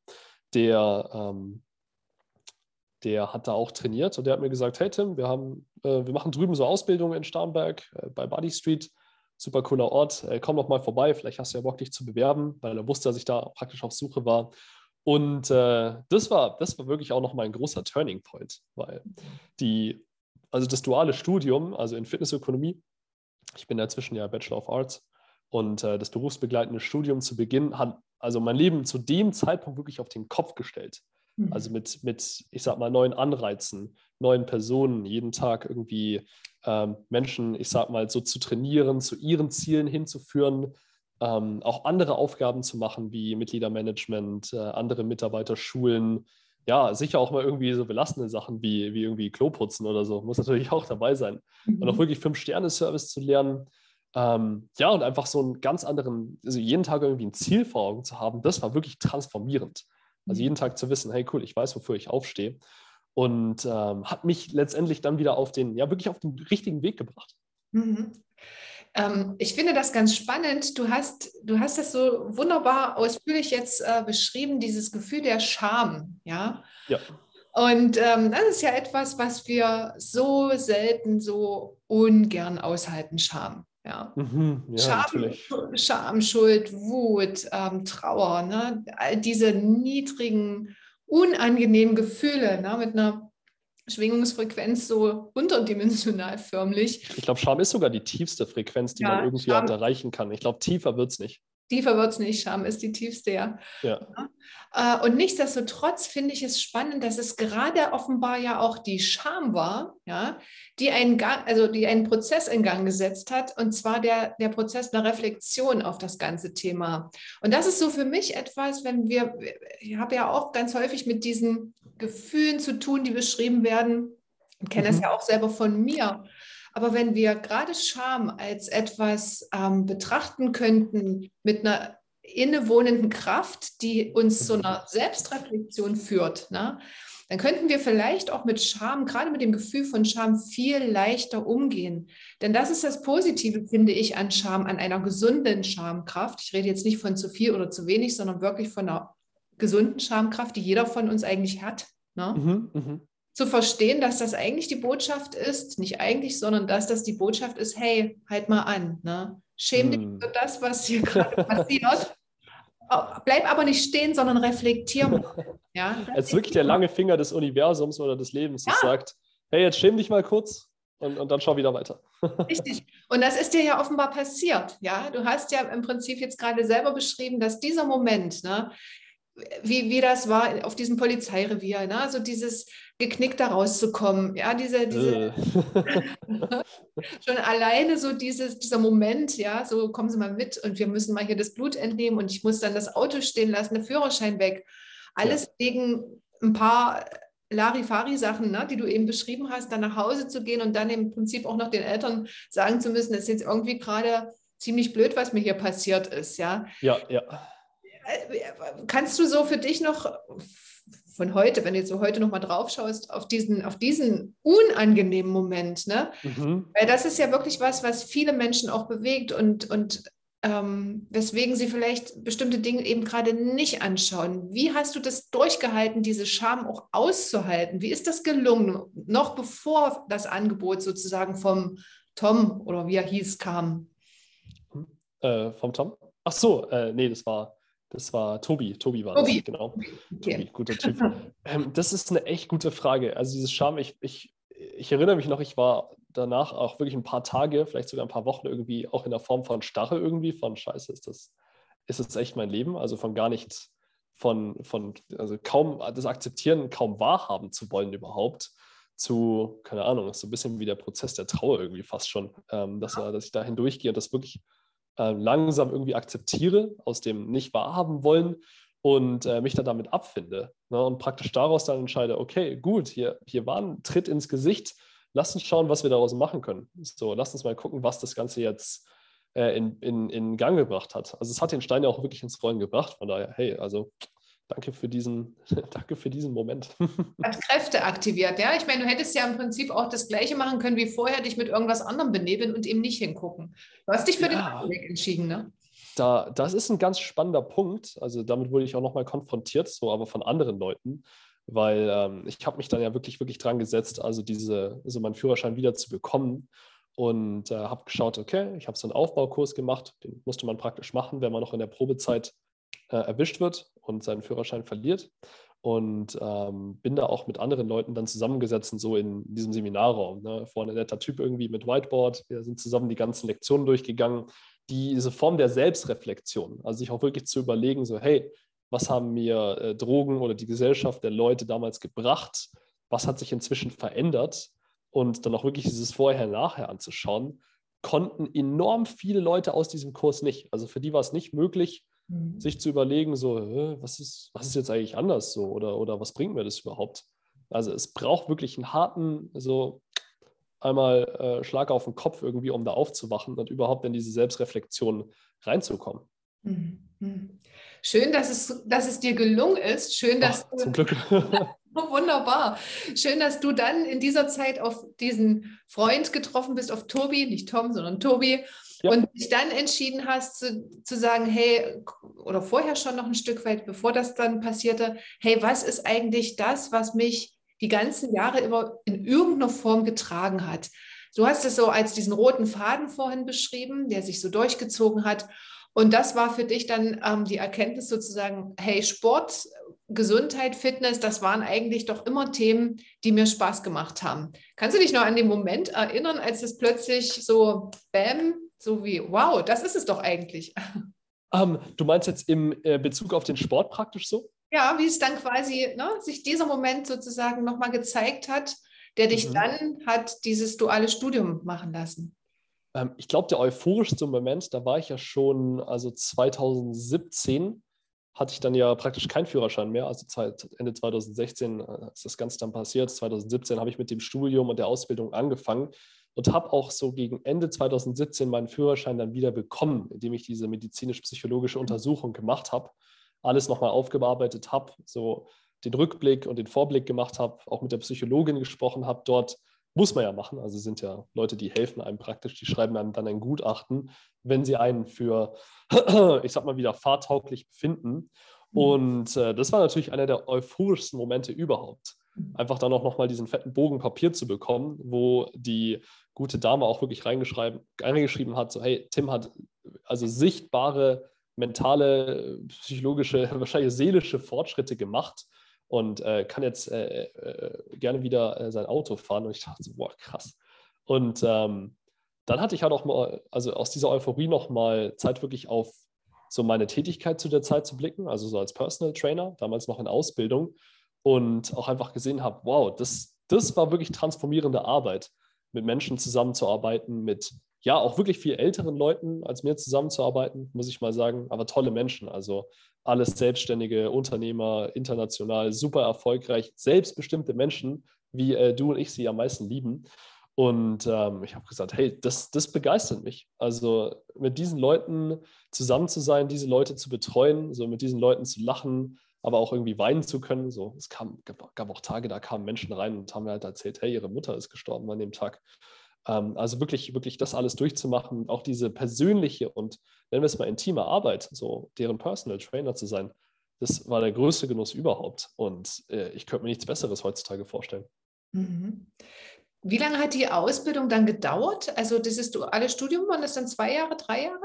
der ähm, der hat da auch trainiert und der hat mir gesagt, hey Tim, wir, haben, äh, wir machen drüben so Ausbildungen in Starnberg äh, bei Buddy Street, super cooler Ort, äh, komm doch mal vorbei, vielleicht hast du ja Bock, dich zu bewerben, weil er wusste, dass ich da praktisch auf Suche war. Und äh, das, war, das war wirklich auch nochmal ein großer Turning Point, weil die, also das duale Studium, also in Fitnessökonomie, ich bin inzwischen ja Bachelor of Arts, Und äh, das berufsbegleitende Studium zu Beginn hat also mein Leben zu dem Zeitpunkt wirklich auf den Kopf gestellt. Mhm. Also mit, mit, ich sag mal, neuen Anreizen, neuen Personen, jeden Tag irgendwie ähm, Menschen, ich sag mal, so zu trainieren, zu ihren Zielen hinzuführen, ähm, auch andere Aufgaben zu machen, wie Mitgliedermanagement, äh, andere Mitarbeiter schulen. Ja, sicher auch mal irgendwie so belastende Sachen wie, wie irgendwie Kloputzen oder so, muss natürlich auch dabei sein. Mhm. Und auch mhm. wirklich Fünf-Sterne-Service zu lernen. Ähm, ja, und einfach so einen ganz anderen, also jeden Tag irgendwie ein Ziel vor Augen zu haben, das war wirklich transformierend. Also jeden Tag zu wissen, hey cool, ich weiß, wofür ich aufstehe. Und ähm, hat mich letztendlich dann wieder auf den, ja, wirklich auf den richtigen Weg gebracht. Mhm. Ähm, ich finde das ganz spannend. Du hast, du hast das so wunderbar ausführlich jetzt äh, beschrieben, dieses Gefühl der Scham, ja. Ja. Und ähm, das ist ja etwas, was wir so selten, so ungern aushalten, Scham. Ja. Mhm, ja Scham. Scham, Schuld, Wut, ähm, Trauer, ne? all diese niedrigen, unangenehmen Gefühle ne? mit einer Schwingungsfrequenz so unterdimensional förmlich. Ich glaube, Scham ist sogar die tiefste Frequenz, die ja, man irgendwie Scham, erreichen kann. Ich glaube, tiefer wird es nicht. Tiefer wird es nicht, Scham ist die tiefste, ja. ja. Äh, und nichtsdestotrotz finde ich es spannend, dass es gerade offenbar ja auch die Scham war, ja, die einen, Gang, also die einen Prozess in Gang gesetzt hat, und zwar der, der Prozess der Reflexion auf das ganze Thema. Und das ist so für mich etwas, wenn wir, ich habe ja auch ganz häufig mit diesen Gefühlen zu tun, die beschrieben werden, ich kenne mhm. das ja auch selber von mir. Aber wenn wir gerade Scham als etwas ähm, betrachten könnten mit einer innewohnenden Kraft, die uns zu einer Selbstreflexion führt, ne, dann könnten wir vielleicht auch mit Scham, gerade mit dem Gefühl von Scham, viel leichter umgehen. Denn das ist das Positive, finde ich, an Scham, an einer gesunden Schamkraft. Ich rede jetzt nicht von zu viel oder zu wenig, sondern wirklich von einer gesunden Schamkraft, die jeder von uns eigentlich hat. Ne? Mhm, mh zu verstehen, dass das eigentlich die Botschaft ist, nicht eigentlich, sondern dass das die Botschaft ist, hey, halt mal an, ne? schäm dich hm. für das, was hier gerade passiert. Bleib aber nicht stehen, sondern reflektier mal. Ja, das ist wirklich der lange Finger des Universums oder des Lebens, das ja. sagt, hey, jetzt schäm dich mal kurz und, und dann schau wieder weiter. Richtig. Und das ist dir ja offenbar passiert. Ja, du hast ja im Prinzip jetzt gerade selber beschrieben, dass dieser Moment, ne, wie, wie das war auf diesem Polizeirevier, ne? also dieses geknickt da rauszukommen, ja, diese, diese schon alleine so dieses, dieser Moment, ja, so kommen Sie mal mit und wir müssen mal hier das Blut entnehmen und ich muss dann das Auto stehen lassen, der Führerschein weg. Alles ja. wegen ein paar Larifari-Sachen, ne, die du eben beschrieben hast, dann nach Hause zu gehen und dann im Prinzip auch noch den Eltern sagen zu müssen, das ist jetzt irgendwie gerade ziemlich blöd, was mir hier passiert ist, ja. Ja, ja Kannst du so für dich noch von heute, wenn du jetzt so heute noch mal drauf schaust, auf diesen, auf diesen unangenehmen Moment, ne? Mhm. Weil das ist ja wirklich was, was viele Menschen auch bewegt und, und ähm, weswegen sie vielleicht bestimmte Dinge eben gerade nicht anschauen. Wie hast du das durchgehalten, diese Scham auch auszuhalten? Wie ist das gelungen, noch bevor das Angebot sozusagen vom Tom oder wie er hieß kam? Äh, vom Tom? Ach so, äh, nee, das war das war Tobi. Tobi war Tobi. das, genau. Okay. Tobi, guter Typ. ähm, das ist eine echt gute Frage. Also dieses Scham, ich, ich, ich erinnere mich noch, ich war danach auch wirklich ein paar Tage, vielleicht sogar ein paar Wochen irgendwie auch in der Form von Starre irgendwie, von Scheiße, ist das, ist das echt mein Leben? Also von gar nicht, von, von also kaum das Akzeptieren, kaum wahrhaben zu wollen überhaupt, zu, keine Ahnung, ist so ein bisschen wie der Prozess der Trauer irgendwie fast schon, ähm, dass, dass ich da hindurchgehe und das wirklich äh, langsam irgendwie akzeptiere, aus dem nicht wahrhaben wollen und äh, mich dann damit abfinde. Ne? Und praktisch daraus dann entscheide, okay, gut, hier, hier war ein Tritt ins Gesicht, lass uns schauen, was wir daraus machen können. So, lass uns mal gucken, was das Ganze jetzt äh, in, in, in Gang gebracht hat. Also es hat den Stein ja auch wirklich ins Rollen gebracht. Von daher, hey, also danke für diesen, danke für diesen Moment. Hat Kräfte aktiviert, ja. Ich meine, du hättest ja im Prinzip auch das Gleiche machen können wie vorher, dich mit irgendwas anderem benebeln und eben nicht hingucken. Du hast dich für ja. den Weg entschieden, ne? Da, das ist ein ganz spannender Punkt. Also damit wurde ich auch nochmal konfrontiert, so aber von anderen Leuten, weil ähm, ich habe mich dann ja wirklich, wirklich dran gesetzt, also diese, also meinen Führerschein wieder zu bekommen und äh, habe geschaut, okay, ich habe so einen Aufbaukurs gemacht, den musste man praktisch machen, wenn man noch in der Probezeit äh, erwischt wird und seinen Führerschein verliert. Und ähm, bin da auch mit anderen Leuten dann zusammengesetzt, so in diesem Seminarraum. Ne? Vorne netter Typ irgendwie mit Whiteboard. Wir sind zusammen die ganzen Lektionen durchgegangen. diese Form der Selbstreflexion, also sich auch wirklich zu überlegen, so, hey, was haben mir äh, Drogen oder die Gesellschaft der Leute damals gebracht? Was hat sich inzwischen verändert? Und dann auch wirklich dieses Vorher-Nachher anzuschauen, konnten enorm viele Leute aus diesem Kurs nicht. Also für die war es nicht möglich, mhm. sich zu überlegen, so, was ist, was ist jetzt eigentlich anders so oder, oder was bringt mir das überhaupt? Also es braucht wirklich einen harten, so einmal äh, Schlag auf den Kopf irgendwie, um da aufzuwachen und überhaupt in diese Selbstreflexion reinzukommen. Mhm. mhm. Schön, dass es, dass es dir gelungen ist. Schön, dass Ach, du, zum Glück. Oh, wunderbar. Schön, dass du dann in dieser Zeit auf diesen Freund getroffen bist, auf Tobi, nicht Tom, sondern Tobi, ja. und dich dann entschieden hast zu, zu sagen, hey, oder vorher schon noch ein Stück weit, bevor das dann passierte, hey, was ist eigentlich das, was mich die ganzen Jahre immer in irgendeiner Form getragen hat? Du hast es so als diesen roten Faden vorhin beschrieben, der sich so durchgezogen hat. Und das war für dich dann ähm, die Erkenntnis sozusagen, hey, Sport, Gesundheit, Fitness, das waren eigentlich doch immer Themen, die mir Spaß gemacht haben. Kannst du dich noch an den Moment erinnern, als es plötzlich so, bam, so wie, wow, das ist es doch eigentlich? Um, ähm, du meinst jetzt im äh, Bezug auf den Sport praktisch so? Ja, wie es dann quasi ne, sich dieser Moment sozusagen nochmal gezeigt hat, der dich mhm. dann hat dieses duale Studium machen lassen. Ähm, ich glaube, der euphorischste Moment, da war ich ja schon, also 2017 hatte ich dann ja praktisch keinen Führerschein mehr. Also Ende 2016 äh, ist das Ganze dann passiert. 2017 habe ich mit dem Studium und der Ausbildung angefangen und habe auch so gegen Ende 2017 meinen Führerschein dann wieder bekommen, indem ich diese medizinisch-psychologische Untersuchung gemacht habe, alles nochmal aufgearbeitet habe, so den Rückblick und den Vorblick gemacht habe, auch mit der Psychologin gesprochen habe dort muss man ja machen. Also sind ja Leute, die helfen einem praktisch, die schreiben einem dann ein Gutachten, wenn sie einen für, ich sag mal wieder, fahrtauglich befinden. Mhm. Und äh, das war natürlich einer der euphorischsten Momente überhaupt. Mhm. Einfach dann auch nochmal diesen fetten Bogen Papier zu bekommen, wo die gute Dame auch wirklich reingeschrieben hat, so hey, Tim hat also sichtbare mentale, psychologische, wahrscheinlich seelische Fortschritte gemacht und äh, kann jetzt äh, äh, gerne wieder äh, sein Auto fahren. Und ich dachte so, boah, krass. Und ähm, dann hatte ich halt auch mal, also aus dieser Euphorie nochmal Zeit wirklich auf so meine Tätigkeit zu der Zeit zu blicken, also so als Personal Trainer, damals noch in Ausbildung und auch einfach gesehen habe, wow, das, das war wirklich transformierende Arbeit, mit Menschen zusammenzuarbeiten, mit ja, auch wirklich viel älteren Leuten als mir zusammenzuarbeiten, muss ich mal sagen, aber tolle Menschen. Also alles selbstständige Unternehmer, international, super erfolgreich, selbstbestimmte Menschen, wie äh, du und ich sie am meisten lieben. Und ähm, ich habe gesagt, hey, das, das begeistert mich. Also mit diesen Leuten zusammen zu sein, diese Leute zu betreuen, so mit diesen Leuten zu lachen, aber auch irgendwie weinen zu können. So, es kam, gab auch Tage, da kamen Menschen rein und haben mir halt erzählt, hey, ihre Mutter ist gestorben an dem Tag. Ähm, also wirklich, wirklich das alles durchzumachen, auch diese persönliche und nennen wir es mal intime Arbeit, so deren Personal Trainer zu sein, das war der größte Genuss überhaupt. Und äh, ich könnte mir nichts Besseres heutzutage vorstellen. Mhm. Wie lange hat die Ausbildung dann gedauert? Also dieses duale Studium, waren das dann zwei Jahre, drei Jahre?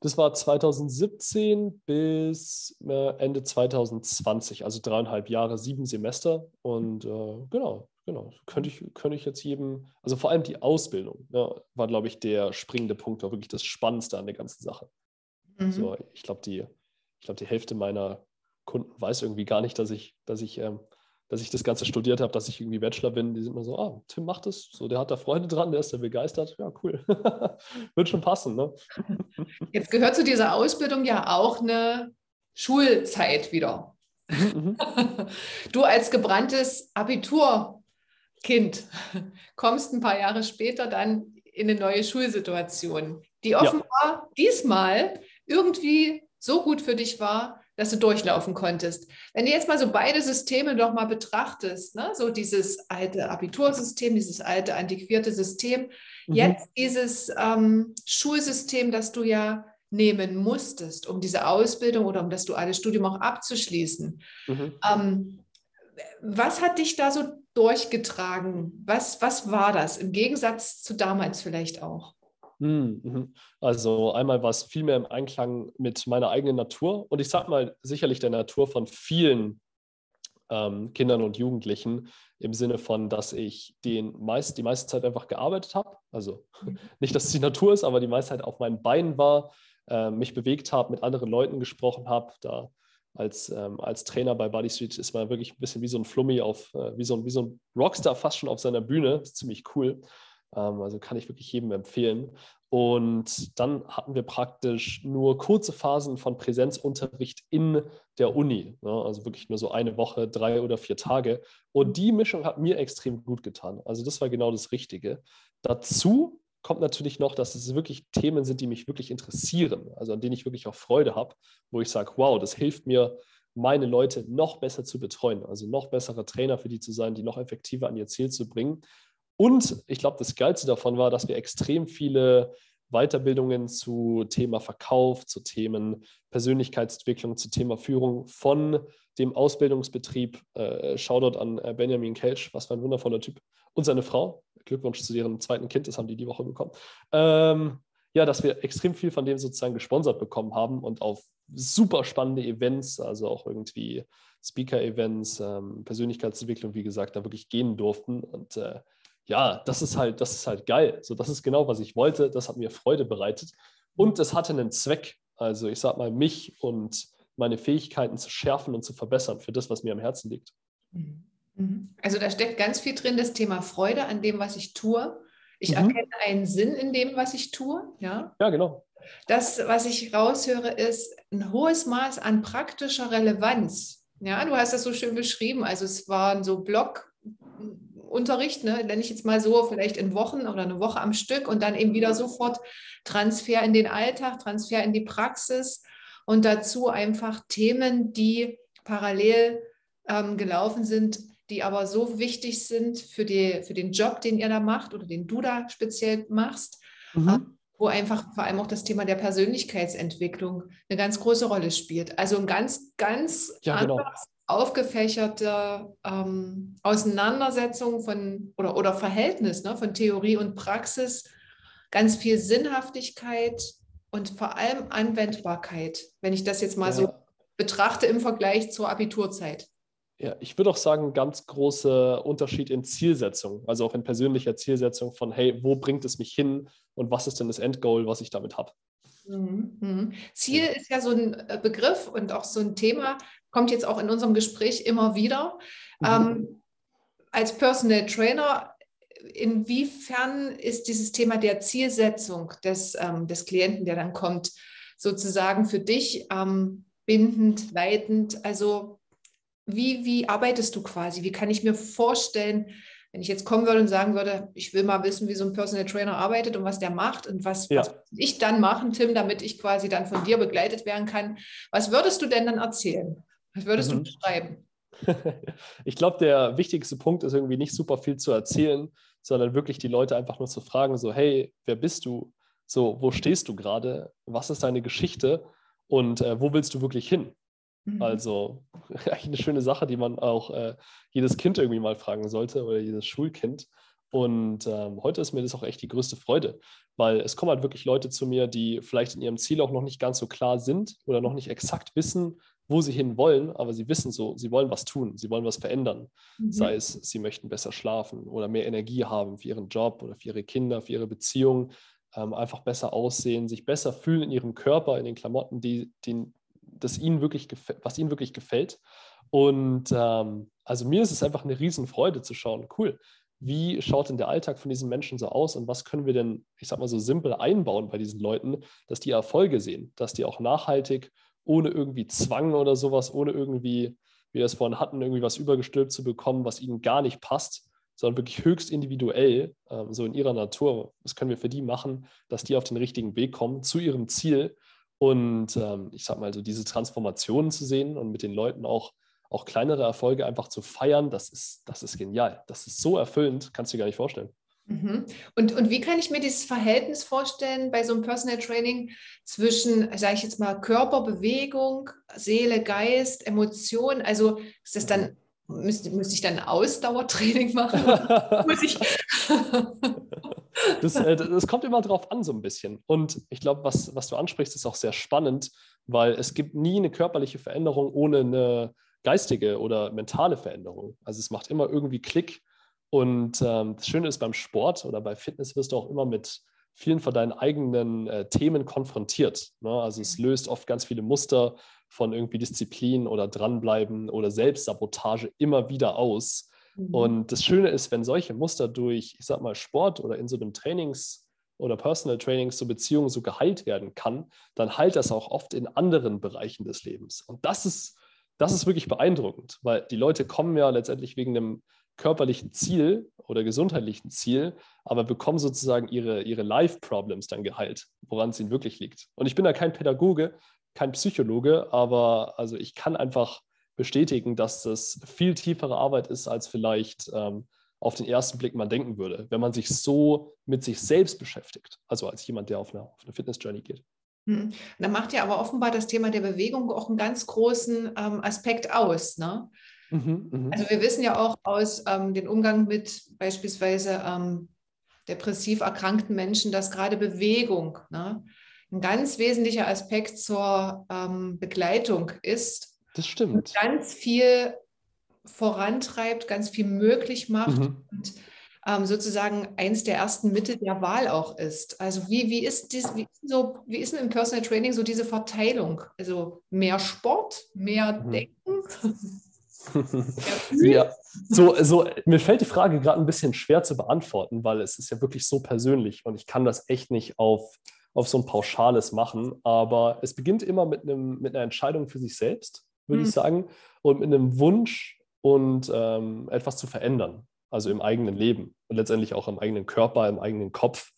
Das war 2017 bis äh, Ende 2020, also dreieinhalb Jahre, sieben Semester. Und äh, genau, Genau, könnte ich, könnte ich jetzt jedem, also vor allem die Ausbildung ja, war, glaube ich, der springende Punkt, war wirklich das Spannendste an der ganzen Sache. Mhm. So, ich glaube, die, ich die Hälfte meiner Kunden weiß irgendwie gar nicht, dass ich, dass ich, ähm, dass ich das Ganze studiert habe, dass ich irgendwie Bachelor bin. Die sind immer so, ah, Tim macht das, so, der hat da Freunde dran, der ist da begeistert. Ja, cool. Wird schon passen, ne? Jetzt gehört zu dieser Ausbildung ja auch eine Schulzeit wieder. Mhm, mhm. Du als gebranntes Abitur Kind, kommst ein paar Jahre später dann in eine neue Schulsituation, die offenbar ja. diesmal irgendwie so gut für dich war, dass du durchlaufen konntest. Wenn du jetzt mal so beide Systeme noch mal betrachtest, ne? so dieses alte Abitursystem, dieses alte antiquierte System, mhm. jetzt dieses ähm, Schulsystem, das du ja nehmen musstest, um diese Ausbildung oder um das duale Studium auch abzuschließen. Mhm. Ähm, was hat dich da so durchgetragen? Was, was war das im Gegensatz zu damals vielleicht auch? Hm, mhm. Also einmal war es viel mehr im Einklang mit meiner eigenen Natur und ich sag mal sicherlich der Natur von vielen ähm, Kindern und Jugendlichen im Sinne von, dass ich den meist, die meiste Zeit einfach gearbeitet habe. Also nicht, dass es die Natur ist, aber die meiste Zeit auf meinen Beinen war, äh, mich bewegt habe, mit anderen Leuten gesprochen habe. Da als, ähm, als Trainer bei Body Street ist man wirklich ein bisschen wie so ein Flummi auf, äh, wie, so ein, wie so ein Rockstar fast schon auf seiner Bühne. Das ist ziemlich cool. Ähm, also kann ich wirklich jedem empfehlen. Und dann hatten wir praktisch nur kurze Phasen von Präsenzunterricht in der Uni. Ne? Also wirklich nur so eine Woche, drei oder vier Tage. Und die Mischung hat mir extrem gut getan. Also das war genau das Richtige. Dazu kommt natürlich noch, dass es wirklich Themen sind, die mich wirklich interessieren, also an denen ich wirklich auch Freude habe, wo ich sage, wow, das hilft mir, meine Leute noch besser zu betreuen, also noch bessere Trainer für die zu sein, die noch effektiver an ihr Ziel zu bringen. Und ich glaube, das Geilste davon war, dass wir extrem viele Weiterbildungen zu Thema Verkauf, zu Themen Persönlichkeitsentwicklung, zu Thema Führung von dem Ausbildungsbetrieb, äh, Shoutout an äh, Benjamin Kelch, was für ein wundervoller Typ, und seine Frau, Glückwunsch zu ihrem zweiten Kind, das haben die die Woche bekommen. Ähm, ja, dass wir extrem viel von dem sozusagen gesponsert bekommen haben und auf super spannende Events, also auch irgendwie Speaker-Events, ähm, Persönlichkeitsentwicklung, wie gesagt, da wirklich gehen durften. Und äh, ja, das ist halt, das ist halt geil. So, das ist genau, was ich wollte. Das hat mir Freude bereitet. Und es hatte einen Zweck. Also ich sag mal, mich und meine Fähigkeiten zu schärfen und zu verbessern für das, was mir am Herzen liegt. Mhm. Mhm. Also da steckt ganz viel drin, das Thema Freude an dem, was ich tue. Ich mhm. erkenne einen Sinn in dem, was ich tue. Ja, ja genau. Das, was ich raushöre, ist ein hohes Maß an praktischer Relevanz. Ja, du hast das so schön beschrieben. Also es waren so Blockunterricht, ne, nenne ich jetzt mal so, vielleicht in Wochen oder eine Woche am Stück und dann eben wieder sofort Transfer in den Alltag, Transfer in die Praxis und dazu einfach Themen, die parallel ähm, gelaufen sind, die aber so wichtig sind für, die, für den Job, den ihr da macht oder den du da speziell machst, mhm. Ähm, wo einfach vor allem auch das Thema der Persönlichkeitsentwicklung eine ganz große Rolle spielt. Also ein ganz, ganz ja, genau. aufgefächerte ähm, Auseinandersetzung von oder, oder Verhältnis ne, von Theorie und Praxis, ganz viel Sinnhaftigkeit und vor allem Anwendbarkeit, wenn ich das jetzt mal ja. so betrachte im Vergleich zur Abiturzeit. Ja, ich würde auch sagen, ganz großer Unterschied in Zielsetzung, also auch in persönlicher Zielsetzung von, hey, wo bringt es mich hin und was ist denn das Endgoal, was ich damit habe? Mhm, mhm. Ziel ist ja so ein äh, Begriff und auch so ein Thema, kommt jetzt auch in unserem Gespräch immer wieder. Mhm. Ähm, als Personal Trainer, inwiefern ist dieses Thema der Zielsetzung des, ähm, des Klienten, der dann kommt, sozusagen für dich ähm, bindend, leitend? Also wie, wie arbeitest du quasi? Wie kann ich mir vorstellen, wenn ich jetzt kommen würde und sagen würde, ich will mal wissen, wie so ein Personal Trainer arbeitet und was der macht und was, ja. was ich dann machen, Tim, damit ich quasi dann von dir begleitet werden kann. Was würdest du denn dann erzählen? Was würdest mhm. du beschreiben? Ich glaube, der wichtigste Punkt ist irgendwie nicht super viel zu erzählen, sondern wirklich die Leute einfach nur zu fragen, so, hey, wer bist du? So, wo stehst du gerade? Was ist deine Geschichte? Und äh, wo willst du wirklich hin? Mhm. Also eigentlich eine schöne Sache, die man auch äh, jedes Kind irgendwie mal fragen sollte oder jedes Schulkind. Und ähm, heute ist mir das auch echt die größte Freude, weil es kommen halt wirklich Leute zu mir, die vielleicht in ihrem Ziel auch noch nicht ganz so klar sind oder noch nicht exakt wissen, wo sie hin wollen, aber sie wissen so, sie wollen was tun, sie wollen was verändern. Mhm. Sei es, sie möchten besser schlafen oder mehr Energie haben für ihren Job oder für ihre Kinder, für ihre Beziehung, ähm, einfach besser aussehen, sich besser fühlen in ihrem Körper, in den Klamotten, die, die, das ihnen wirklich was ihnen wirklich gefällt. Und ähm, also mir ist es einfach eine Riesenfreude zu schauen, cool, wie schaut denn der Alltag von diesen Menschen so aus und was können wir denn, ich sag mal so simpel einbauen bei diesen Leuten, dass die Erfolge sehen, dass die auch nachhaltig, ohne irgendwie Zwang oder sowas, ohne irgendwie, wie wir es vorhin hatten, irgendwie was übergestülpt zu bekommen, was ihnen gar nicht passt, sondern wirklich höchst individuell, ähm, so in ihrer Natur. Was können wir für die machen, dass die auf den richtigen Weg kommen zu ihrem Ziel und ähm, ich sag mal, so diese Transformationen zu sehen und mit den Leuten auch, auch kleinere Erfolge einfach zu feiern, das ist, das ist genial. Das ist so erfüllend, kannst du dir gar nicht vorstellen. Mhm. Und, und wie kann ich mir dieses Verhältnis vorstellen bei so einem Personal Training zwischen, sage ich jetzt mal, Körper, Bewegung, Seele, Geist, Emotion? Also ist das dann, müsste, müsste ich dann Ausdauertraining machen? Muss ich das, äh, das kommt immer drauf an, so ein bisschen. Und ich glaube, was, was du ansprichst, ist auch sehr spannend, weil es gibt nie eine körperliche Veränderung ohne eine, geistige oder mentale Veränderung. Also es macht immer irgendwie Klick. Und ähm, das Schöne ist beim Sport oder bei Fitness wirst du auch immer mit vielen von deinen eigenen äh, Themen konfrontiert. Ne? Also es löst oft ganz viele Muster von irgendwie Disziplin oder dranbleiben oder Selbstsabotage immer wieder aus. Mhm. Und das Schöne ist, wenn solche Muster durch, ich sag mal, Sport oder in so einem Trainings- oder Personal Trainings so Beziehungen so geheilt werden kann, dann heilt das auch oft in anderen Bereichen des Lebens. Und das ist, das ist wirklich beeindruckend, weil die Leute kommen ja letztendlich wegen einem körperlichen Ziel oder gesundheitlichen Ziel, aber bekommen sozusagen ihre, ihre Life-Problems dann geheilt, woran es ihnen wirklich liegt. Und ich bin da kein Pädagoge, kein Psychologe, aber also ich kann einfach bestätigen, dass das viel tiefere Arbeit ist, als vielleicht ähm, auf den ersten Blick man denken würde, wenn man sich so mit sich selbst beschäftigt, also als jemand, der auf eine, auf eine Fitness-Journey geht. Hm. Da macht ja aber offenbar das Thema der Bewegung auch einen ganz großen ähm, Aspekt aus. Ne? Mhm, mh. Also wir wissen ja auch aus ähm, dem Umgang mit beispielsweise ähm, depressiv erkrankten Menschen, dass gerade Bewegung ne, ein ganz wesentlicher Aspekt zur ähm, Begleitung ist. Das stimmt. Und ganz viel vorantreibt, ganz viel möglich macht mhm. und ähm, sozusagen eins der ersten Mittel der Wahl auch ist. Also wie, wie, ist dies, wie, so, wie ist denn im Personal Training so diese Verteilung? Also mehr Sport, mehr mhm. Denken? ja, so, so, mir fällt die Frage gerade ein bisschen schwer zu beantworten, weil es ist ja wirklich so persönlich und ich kann das echt nicht auf, auf so ein pauschales machen. Aber es beginnt immer mit, einem, mit einer Entscheidung für sich selbst, würde mhm. ich sagen, und mit einem Wunsch und ähm, etwas zu verändern, also im eigenen Leben und letztendlich auch im eigenen Körper, im eigenen Kopf.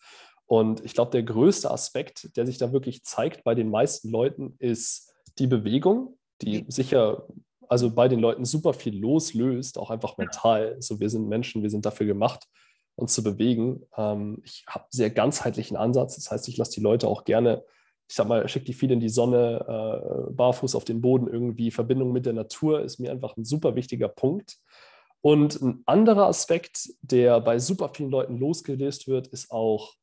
Und ich glaube, der größte Aspekt, der sich da wirklich zeigt bei den meisten Leuten, ist die Bewegung, die sicher also bei den Leuten super viel loslöst, auch einfach mental. So, wir sind Menschen, wir sind dafür gemacht, uns zu bewegen. Ähm, ich habe einen sehr ganzheitlichen Ansatz. Das heißt, ich lasse die Leute auch gerne, ich sag mal, schicke die viel in die Sonne, äh, barfuß auf den Boden irgendwie. Verbindung mit der Natur ist mir einfach ein super wichtiger Punkt. Und ein anderer Aspekt, der bei super vielen Leuten losgelöst wird, ist auch,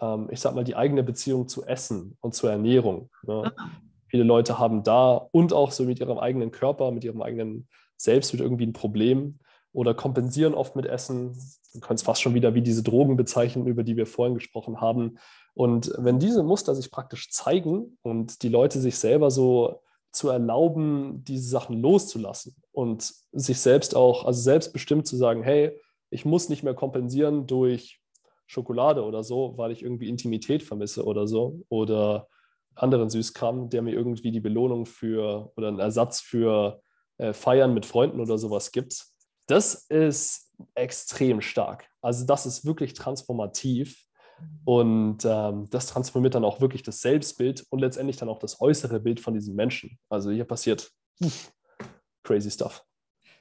ähm, ich sag mal, die eigene Beziehung zu Essen und zur Ernährung. Ne? Ah. Viele Leute haben da und auch so mit ihrem eigenen Körper, mit ihrem eigenen Selbst mit irgendwie ein Problem oder kompensieren oft mit Essen. Du kannst fast schon wieder wie diese Drogen bezeichnen, über die wir vorhin gesprochen haben. Und wenn diese Muster sich praktisch zeigen und die Leute sich selber so zu erlauben, diese Sachen loszulassen und sich selbst auch, also selbstbestimmt zu sagen, hey, ich muss nicht mehr kompensieren durch Schokolade oder so, weil ich irgendwie Intimität vermisse oder so oder anderen Süßkram, der mir irgendwie die Belohnung für oder einen Ersatz für äh, Feiern mit Freunden oder sowas gibt. Das ist extrem stark. Also das ist wirklich transformativ und ähm, das transformiert dann auch wirklich das Selbstbild und letztendlich dann auch das äußere Bild von diesem Menschen. Also hier passiert crazy stuff.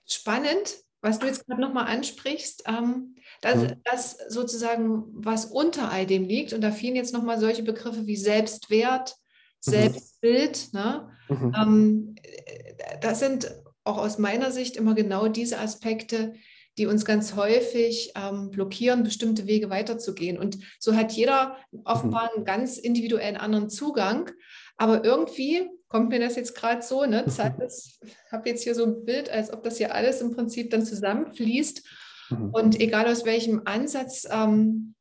Spannend, was du jetzt gerade nochmal ansprichst, ähm, dass, mhm. das sozusagen, was unter all dem liegt, und da fielen jetzt nochmal solche Begriffe wie Selbstwert, Mhm. Selbstbild. Ne? Mhm. Ähm, das sind auch aus meiner Sicht immer genau diese Aspekte, die uns ganz häufig ähm, blockieren, bestimmte Wege weiterzugehen. Und so hat jeder offenbar mhm. einen ganz individuellen anderen Zugang. Aber irgendwie kommt mir das jetzt gerade so, ne? ich habe jetzt hier so ein Bild, als ob das hier alles im Prinzip dann zusammenfließt. Mhm. Und egal aus welchem Ansatz ähm,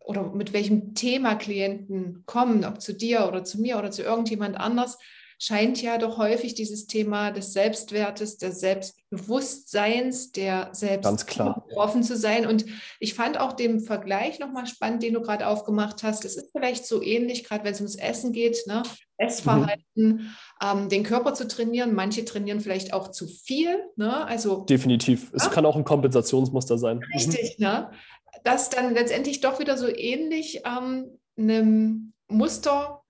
oder mit welchem Thema Klienten kommen, ob zu dir oder zu mir oder zu irgendjemand anders, scheint ja doch häufig dieses Thema des Selbstwertes, des Selbstbewusstseins, der selbst offen zu sein. Und ich fand auch den Vergleich nochmal spannend, den du gerade aufgemacht hast. Es ist vielleicht so ähnlich, gerade wenn es ums Essen geht, ne? Essverhalten, mhm. ähm, den Körper zu trainieren. Manche trainieren vielleicht auch zu viel. Ne? Also, Definitiv. Es kann auch ein Kompensationsmuster sein. Mhm. Richtig, mhm. ne? das dann letztendlich doch wieder so ähnlich ähm, einem Muster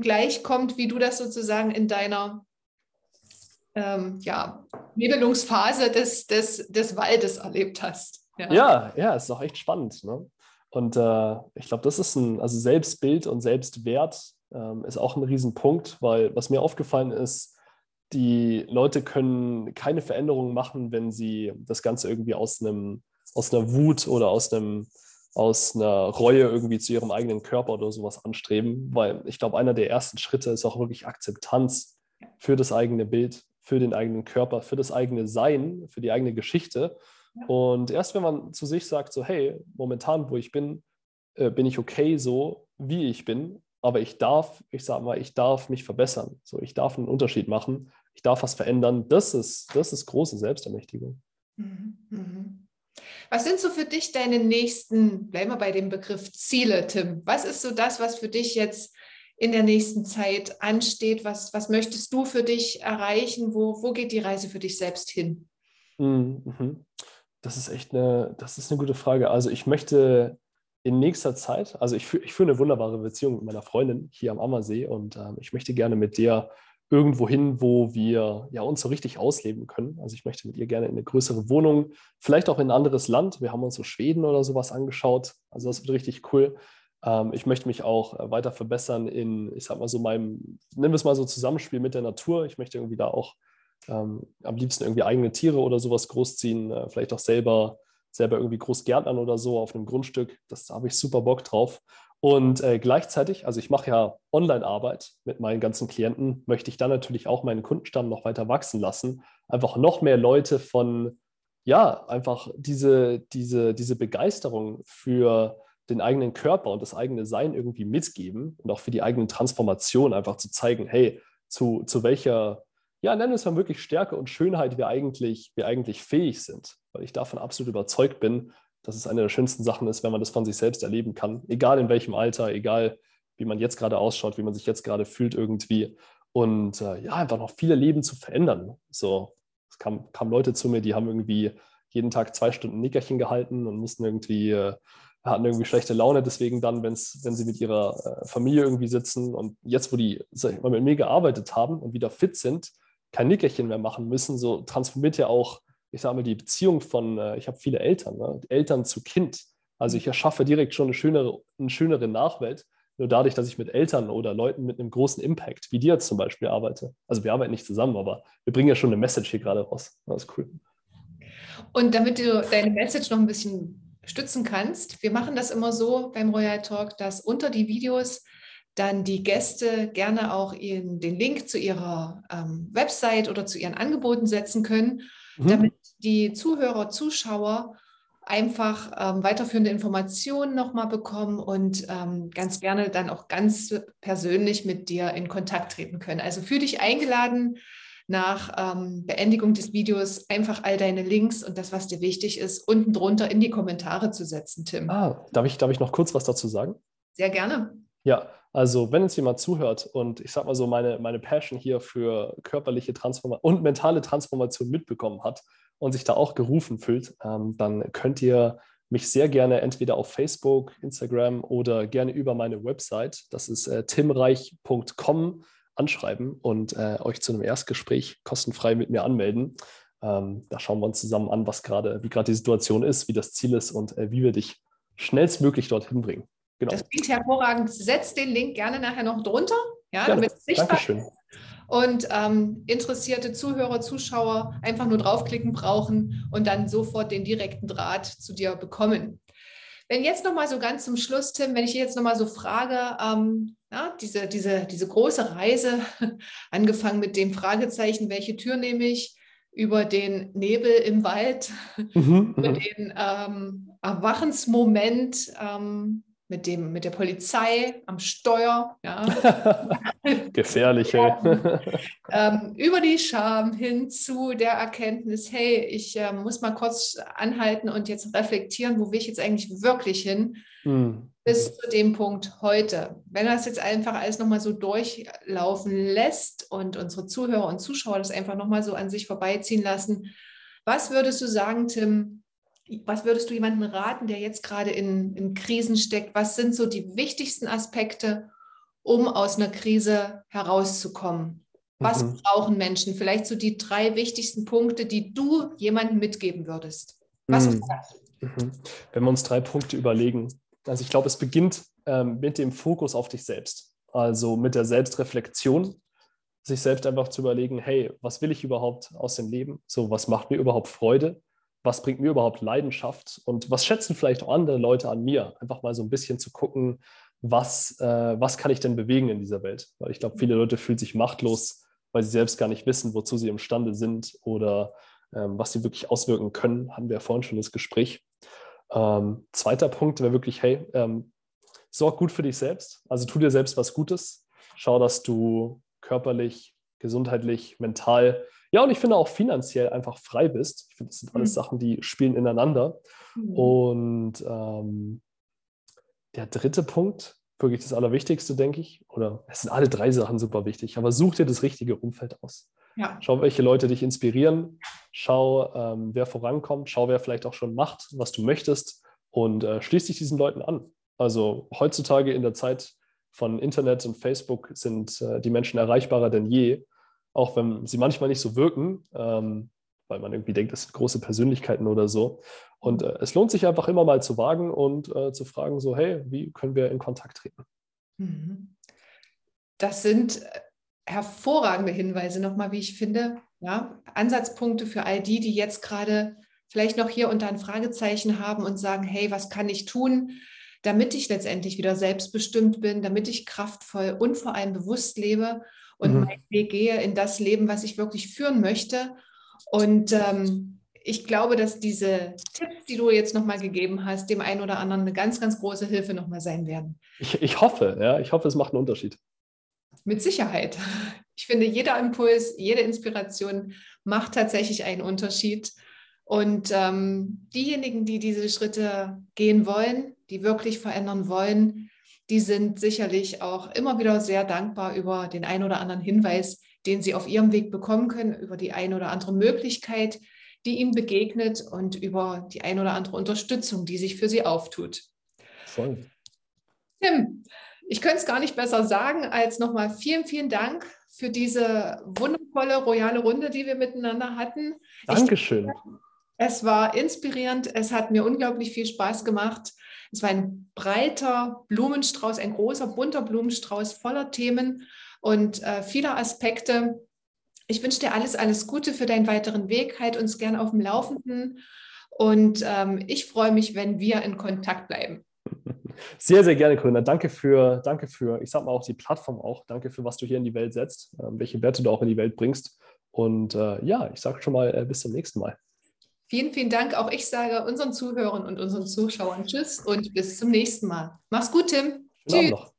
gleichkommt, wie du das sozusagen in deiner ähm, ja, Nebelungsphase des, des, des Waldes erlebt hast. Ja, ja, ja ist auch echt spannend. Ne? Und äh, ich glaube, das ist ein, also Selbstbild und Selbstwert ähm, ist auch ein Riesenpunkt, weil was mir aufgefallen ist, die Leute können keine Veränderungen machen, wenn sie das Ganze irgendwie aus einem aus einer Wut oder aus einem aus einer Reue irgendwie zu ihrem eigenen Körper oder sowas anstreben, weil ich glaube, einer der ersten Schritte ist auch wirklich Akzeptanz für das eigene Bild, für den eigenen Körper, für das eigene Sein, für die eigene Geschichte. Ja. Und erst wenn man zu sich sagt, so, hey, momentan, wo ich bin, äh, bin ich okay so, wie ich bin, aber ich darf, ich sage mal, ich darf mich verbessern. So, ich darf einen Unterschied machen, ich darf was verändern. Das ist, das ist große Selbstermächtigung. Mhm. Mhm. Was sind so für dich deine nächsten, bleiben wir bei dem Begriff Ziele, Tim? Was ist so das, was für dich jetzt in der nächsten Zeit ansteht? Was, was möchtest du für dich erreichen? Wo, wo geht die Reise für dich selbst hin? Mhm. mhm. Das ist echt eine, das ist eine gute Frage. Also ich möchte in nächster Zeit, also ich, ich führe eine wunderbare Beziehung mit meiner Freundin hier am Ammersee und äh, ich möchte gerne mit der irgendwo hin, wo wir ja, uns so richtig ausleben können. Also ich möchte mit ihr gerne in eine größere Wohnung, vielleicht auch in ein anderes Land. Wir haben uns so Schweden oder sowas angeschaut. Also das wird richtig cool. Ähm, ich möchte mich auch äh, weiter verbessern in, ich sag mal so meinem, wir es mal so Zusammenspiel mit der Natur. Ich möchte irgendwie da auch ähm, am liebsten irgendwie eigene Tiere oder sowas großziehen, äh, vielleicht auch selber, selber irgendwie groß gärtnern oder so auf einem Grundstück. Das, da habe ich super Bock drauf. Und äh, gleichzeitig, also ich mache ja Online-Arbeit mit meinen ganzen Klienten, möchte ich dann natürlich auch meinen Kundenstamm noch weiter wachsen lassen. Einfach noch mehr Leute von, ja, einfach diese, diese, diese Begeisterung für den eigenen Körper und das eigene Sein irgendwie mitgeben und auch für die eigene Transformation einfach zu zeigen, hey, zu, zu welcher, ja, nennen wir es mal wirklich Stärke und Schönheit wir eigentlich, wir eigentlich fähig sind. Weil ich davon absolut überzeugt bin, dass es eine der schönsten Sachen ist, wenn man das von sich selbst erleben kann. Egal in welchem Alter, egal wie man jetzt gerade ausschaut, wie man sich jetzt gerade fühlt irgendwie. Und äh, ja, einfach noch viele Leben zu verändern. So, es kamen kam Leute zu mir, die haben irgendwie jeden Tag zwei Stunden Nickerchen gehalten und mussten irgendwie, äh, hatten irgendwie schlechte Laune. Deswegen dann, wenn's, wenn sie mit ihrer äh, Familie irgendwie sitzen und jetzt, wo die mal, mit mir gearbeitet haben und wieder fit sind, kein Nickerchen mehr machen müssen, so transformiert ja auch ich sage mal, die Beziehung von, äh, ich habe viele Eltern, ne? Eltern zu Kind. Also ich erschaffe direkt schon eine schönere, eine schönere Nachwelt, nur dadurch, dass ich mit Eltern oder Leuten mit einem großen Impact, wie dir zum Beispiel, arbeite. Also wir arbeiten nicht zusammen, aber wir bringen ja schon eine Message hier gerade raus. Das ist cool. Und damit du deine Message noch ein bisschen stützen kannst, wir machen das immer so beim Royal Talk, dass unter die Videos dann die Gäste gerne auch in den Link zu ihrer ähm, Website oder zu ihren Angeboten setzen können mhm. damit die Zuhörer, Zuschauer einfach ähm, weiterführende Informationen nochmal bekommen und ähm, ganz gerne dann auch ganz persönlich mit dir in Kontakt treten können. Also für dich eingeladen, nach ähm, Beendigung des Videos einfach all deine Links und das, was dir wichtig ist, unten drunter in die Kommentare zu setzen, Tim. Ah, darf ich, darf ich noch kurz was dazu sagen? Sehr gerne. Ja, also wenn uns jemand zuhört und ich sag mal so meine, meine Passion hier für körperliche Transformation und mentale Transformation mitbekommen hat und sich da auch gerufen fühlt, ähm, dann könnt ihr mich sehr gerne entweder auf Facebook, Instagram oder gerne über meine Website, das ist äh, timreich.com, anschreiben und äh, euch zu einem Erstgespräch kostenfrei mit mir anmelden. Ähm, da schauen wir uns zusammen an, was gerade, wie gerade die Situation ist, wie das Ziel ist und äh, wie wir dich schnellstmöglich dorthin bringen. Genau. Das klingt hervorragend. Setzt den Link gerne nachher noch drunter, ja, damit es sichtbar Dankeschön. ist. Und ähm, interessierte Zuhörer, Zuschauer einfach nur draufklicken brauchen und dann sofort den direkten Draht zu dir bekommen. Wenn jetzt nochmal so ganz zum Schluss, Tim, wenn ich jetzt nochmal so frage, ähm, ja, diese, diese, diese große Reise, angefangen mit dem Fragezeichen, welche Tür nehme ich, über den Nebel im Wald, mhm, über mhm. den ähm, Erwachensmoment, ähm, mit, dem, mit der Polizei am Steuer. Ja. Gefährliche. ähm, über die Scham hin zu der Erkenntnis, hey, ich äh, muss mal kurz anhalten und jetzt reflektieren, wo will ich jetzt eigentlich wirklich hin, mhm. bis zu dem Punkt heute. Wenn das jetzt einfach alles nochmal so durchlaufen lässt und unsere Zuhörer und Zuschauer das einfach nochmal so an sich vorbeiziehen lassen, was würdest du sagen, Tim, was würdest du jemandem raten, der jetzt gerade in, in Krisen steckt? Was sind so die wichtigsten Aspekte, um aus einer Krise herauszukommen? Was mhm. brauchen Menschen? Vielleicht so die drei wichtigsten Punkte, die du jemandem mitgeben würdest. Was mhm. ist das? Mhm. Wenn wir uns drei Punkte überlegen, also ich glaube, es beginnt ähm, mit dem Fokus auf dich selbst, also mit der Selbstreflexion, sich selbst einfach zu überlegen, hey, was will ich überhaupt aus dem Leben? So, was macht mir überhaupt Freude? Was bringt mir überhaupt Leidenschaft und was schätzen vielleicht auch andere Leute an mir? Einfach mal so ein bisschen zu gucken, was, äh, was kann ich denn bewegen in dieser Welt? Weil ich glaube, viele Leute fühlen sich machtlos, weil sie selbst gar nicht wissen, wozu sie imstande sind oder ähm, was sie wirklich auswirken können. Hatten wir ja vorhin schon das Gespräch. Ähm, zweiter Punkt wäre wirklich, hey, ähm, sorg gut für dich selbst. Also tu dir selbst was Gutes. Schau, dass du körperlich, gesundheitlich, mental, ja, und ich finde auch finanziell einfach frei bist. Ich finde, das sind alles mhm. Sachen, die spielen ineinander. Mhm. Und ähm, der dritte Punkt, wirklich das Allerwichtigste, denke ich, oder es sind alle drei Sachen super wichtig, aber such dir das richtige Umfeld aus. Ja. Schau, welche Leute dich inspirieren, schau, ähm, wer vorankommt, schau, wer vielleicht auch schon macht, was du möchtest und äh, schließ dich diesen Leuten an. Also heutzutage in der Zeit von Internet und Facebook sind äh, die Menschen erreichbarer denn je, auch wenn sie manchmal nicht so wirken, ähm, weil man irgendwie denkt, das sind große Persönlichkeiten oder so. Und äh, es lohnt sich einfach immer mal zu wagen und äh, zu fragen, so, hey, wie können wir in Kontakt treten? Mhm. Das sind äh, hervorragende Hinweise nochmal, wie ich finde. Ja, Ansatzpunkte für all die, die jetzt gerade vielleicht noch hier unter ein Fragezeichen haben und sagen, hey, was kann ich tun, damit ich letztendlich wieder selbstbestimmt bin, damit ich kraftvoll und vor allem bewusst lebe und mhm. meinen Weg gehe in das Leben, was ich wirklich führen möchte. Und ähm, ich glaube, dass diese Tipps, die du jetzt nochmal gegeben hast, dem einen oder anderen eine ganz, ganz große Hilfe nochmal sein werden. Ich, ich hoffe, ja, ich hoffe, es macht einen Unterschied. Mit Sicherheit. Ich finde, jeder Impuls, jede Inspiration macht tatsächlich einen Unterschied. Und ähm, diejenigen, die diese Schritte gehen wollen, die wirklich verändern wollen, die sind sicherlich auch immer wieder sehr dankbar über den einen oder anderen Hinweis, den sie auf ihrem Weg bekommen können, über die eine oder andere Möglichkeit, die ihnen begegnet und über die eine oder andere Unterstützung, die sich für sie auftut. Voll. Tim, ich könnte es gar nicht besser sagen, als nochmal vielen, vielen Dank für diese wundervolle, royale Runde, die wir miteinander hatten. Dankeschön. Ich, es war inspirierend, es hat mir unglaublich viel Spaß gemacht. Es war ein breiter Blumenstrauß, ein großer, bunter Blumenstrauß voller Themen und äh, vieler Aspekte. Ich wünsche dir alles, alles Gute für deinen weiteren Weg. Halt uns gern auf dem Laufenden. Und ähm, ich freue mich, wenn wir in Kontakt bleiben. Sehr, sehr gerne, Corinna. Danke für, danke für, ich sag mal auch die Plattform auch. Danke für, was du hier in die Welt setzt, äh, welche Werte du auch in die Welt bringst. Und äh, ja, ich sage schon mal äh, bis zum nächsten Mal. Vielen, vielen Dank. Auch ich sage unseren Zuhörern und unseren Zuschauern Tschüss und bis zum nächsten Mal. Mach's gut, Tim. Schönen Tschüss.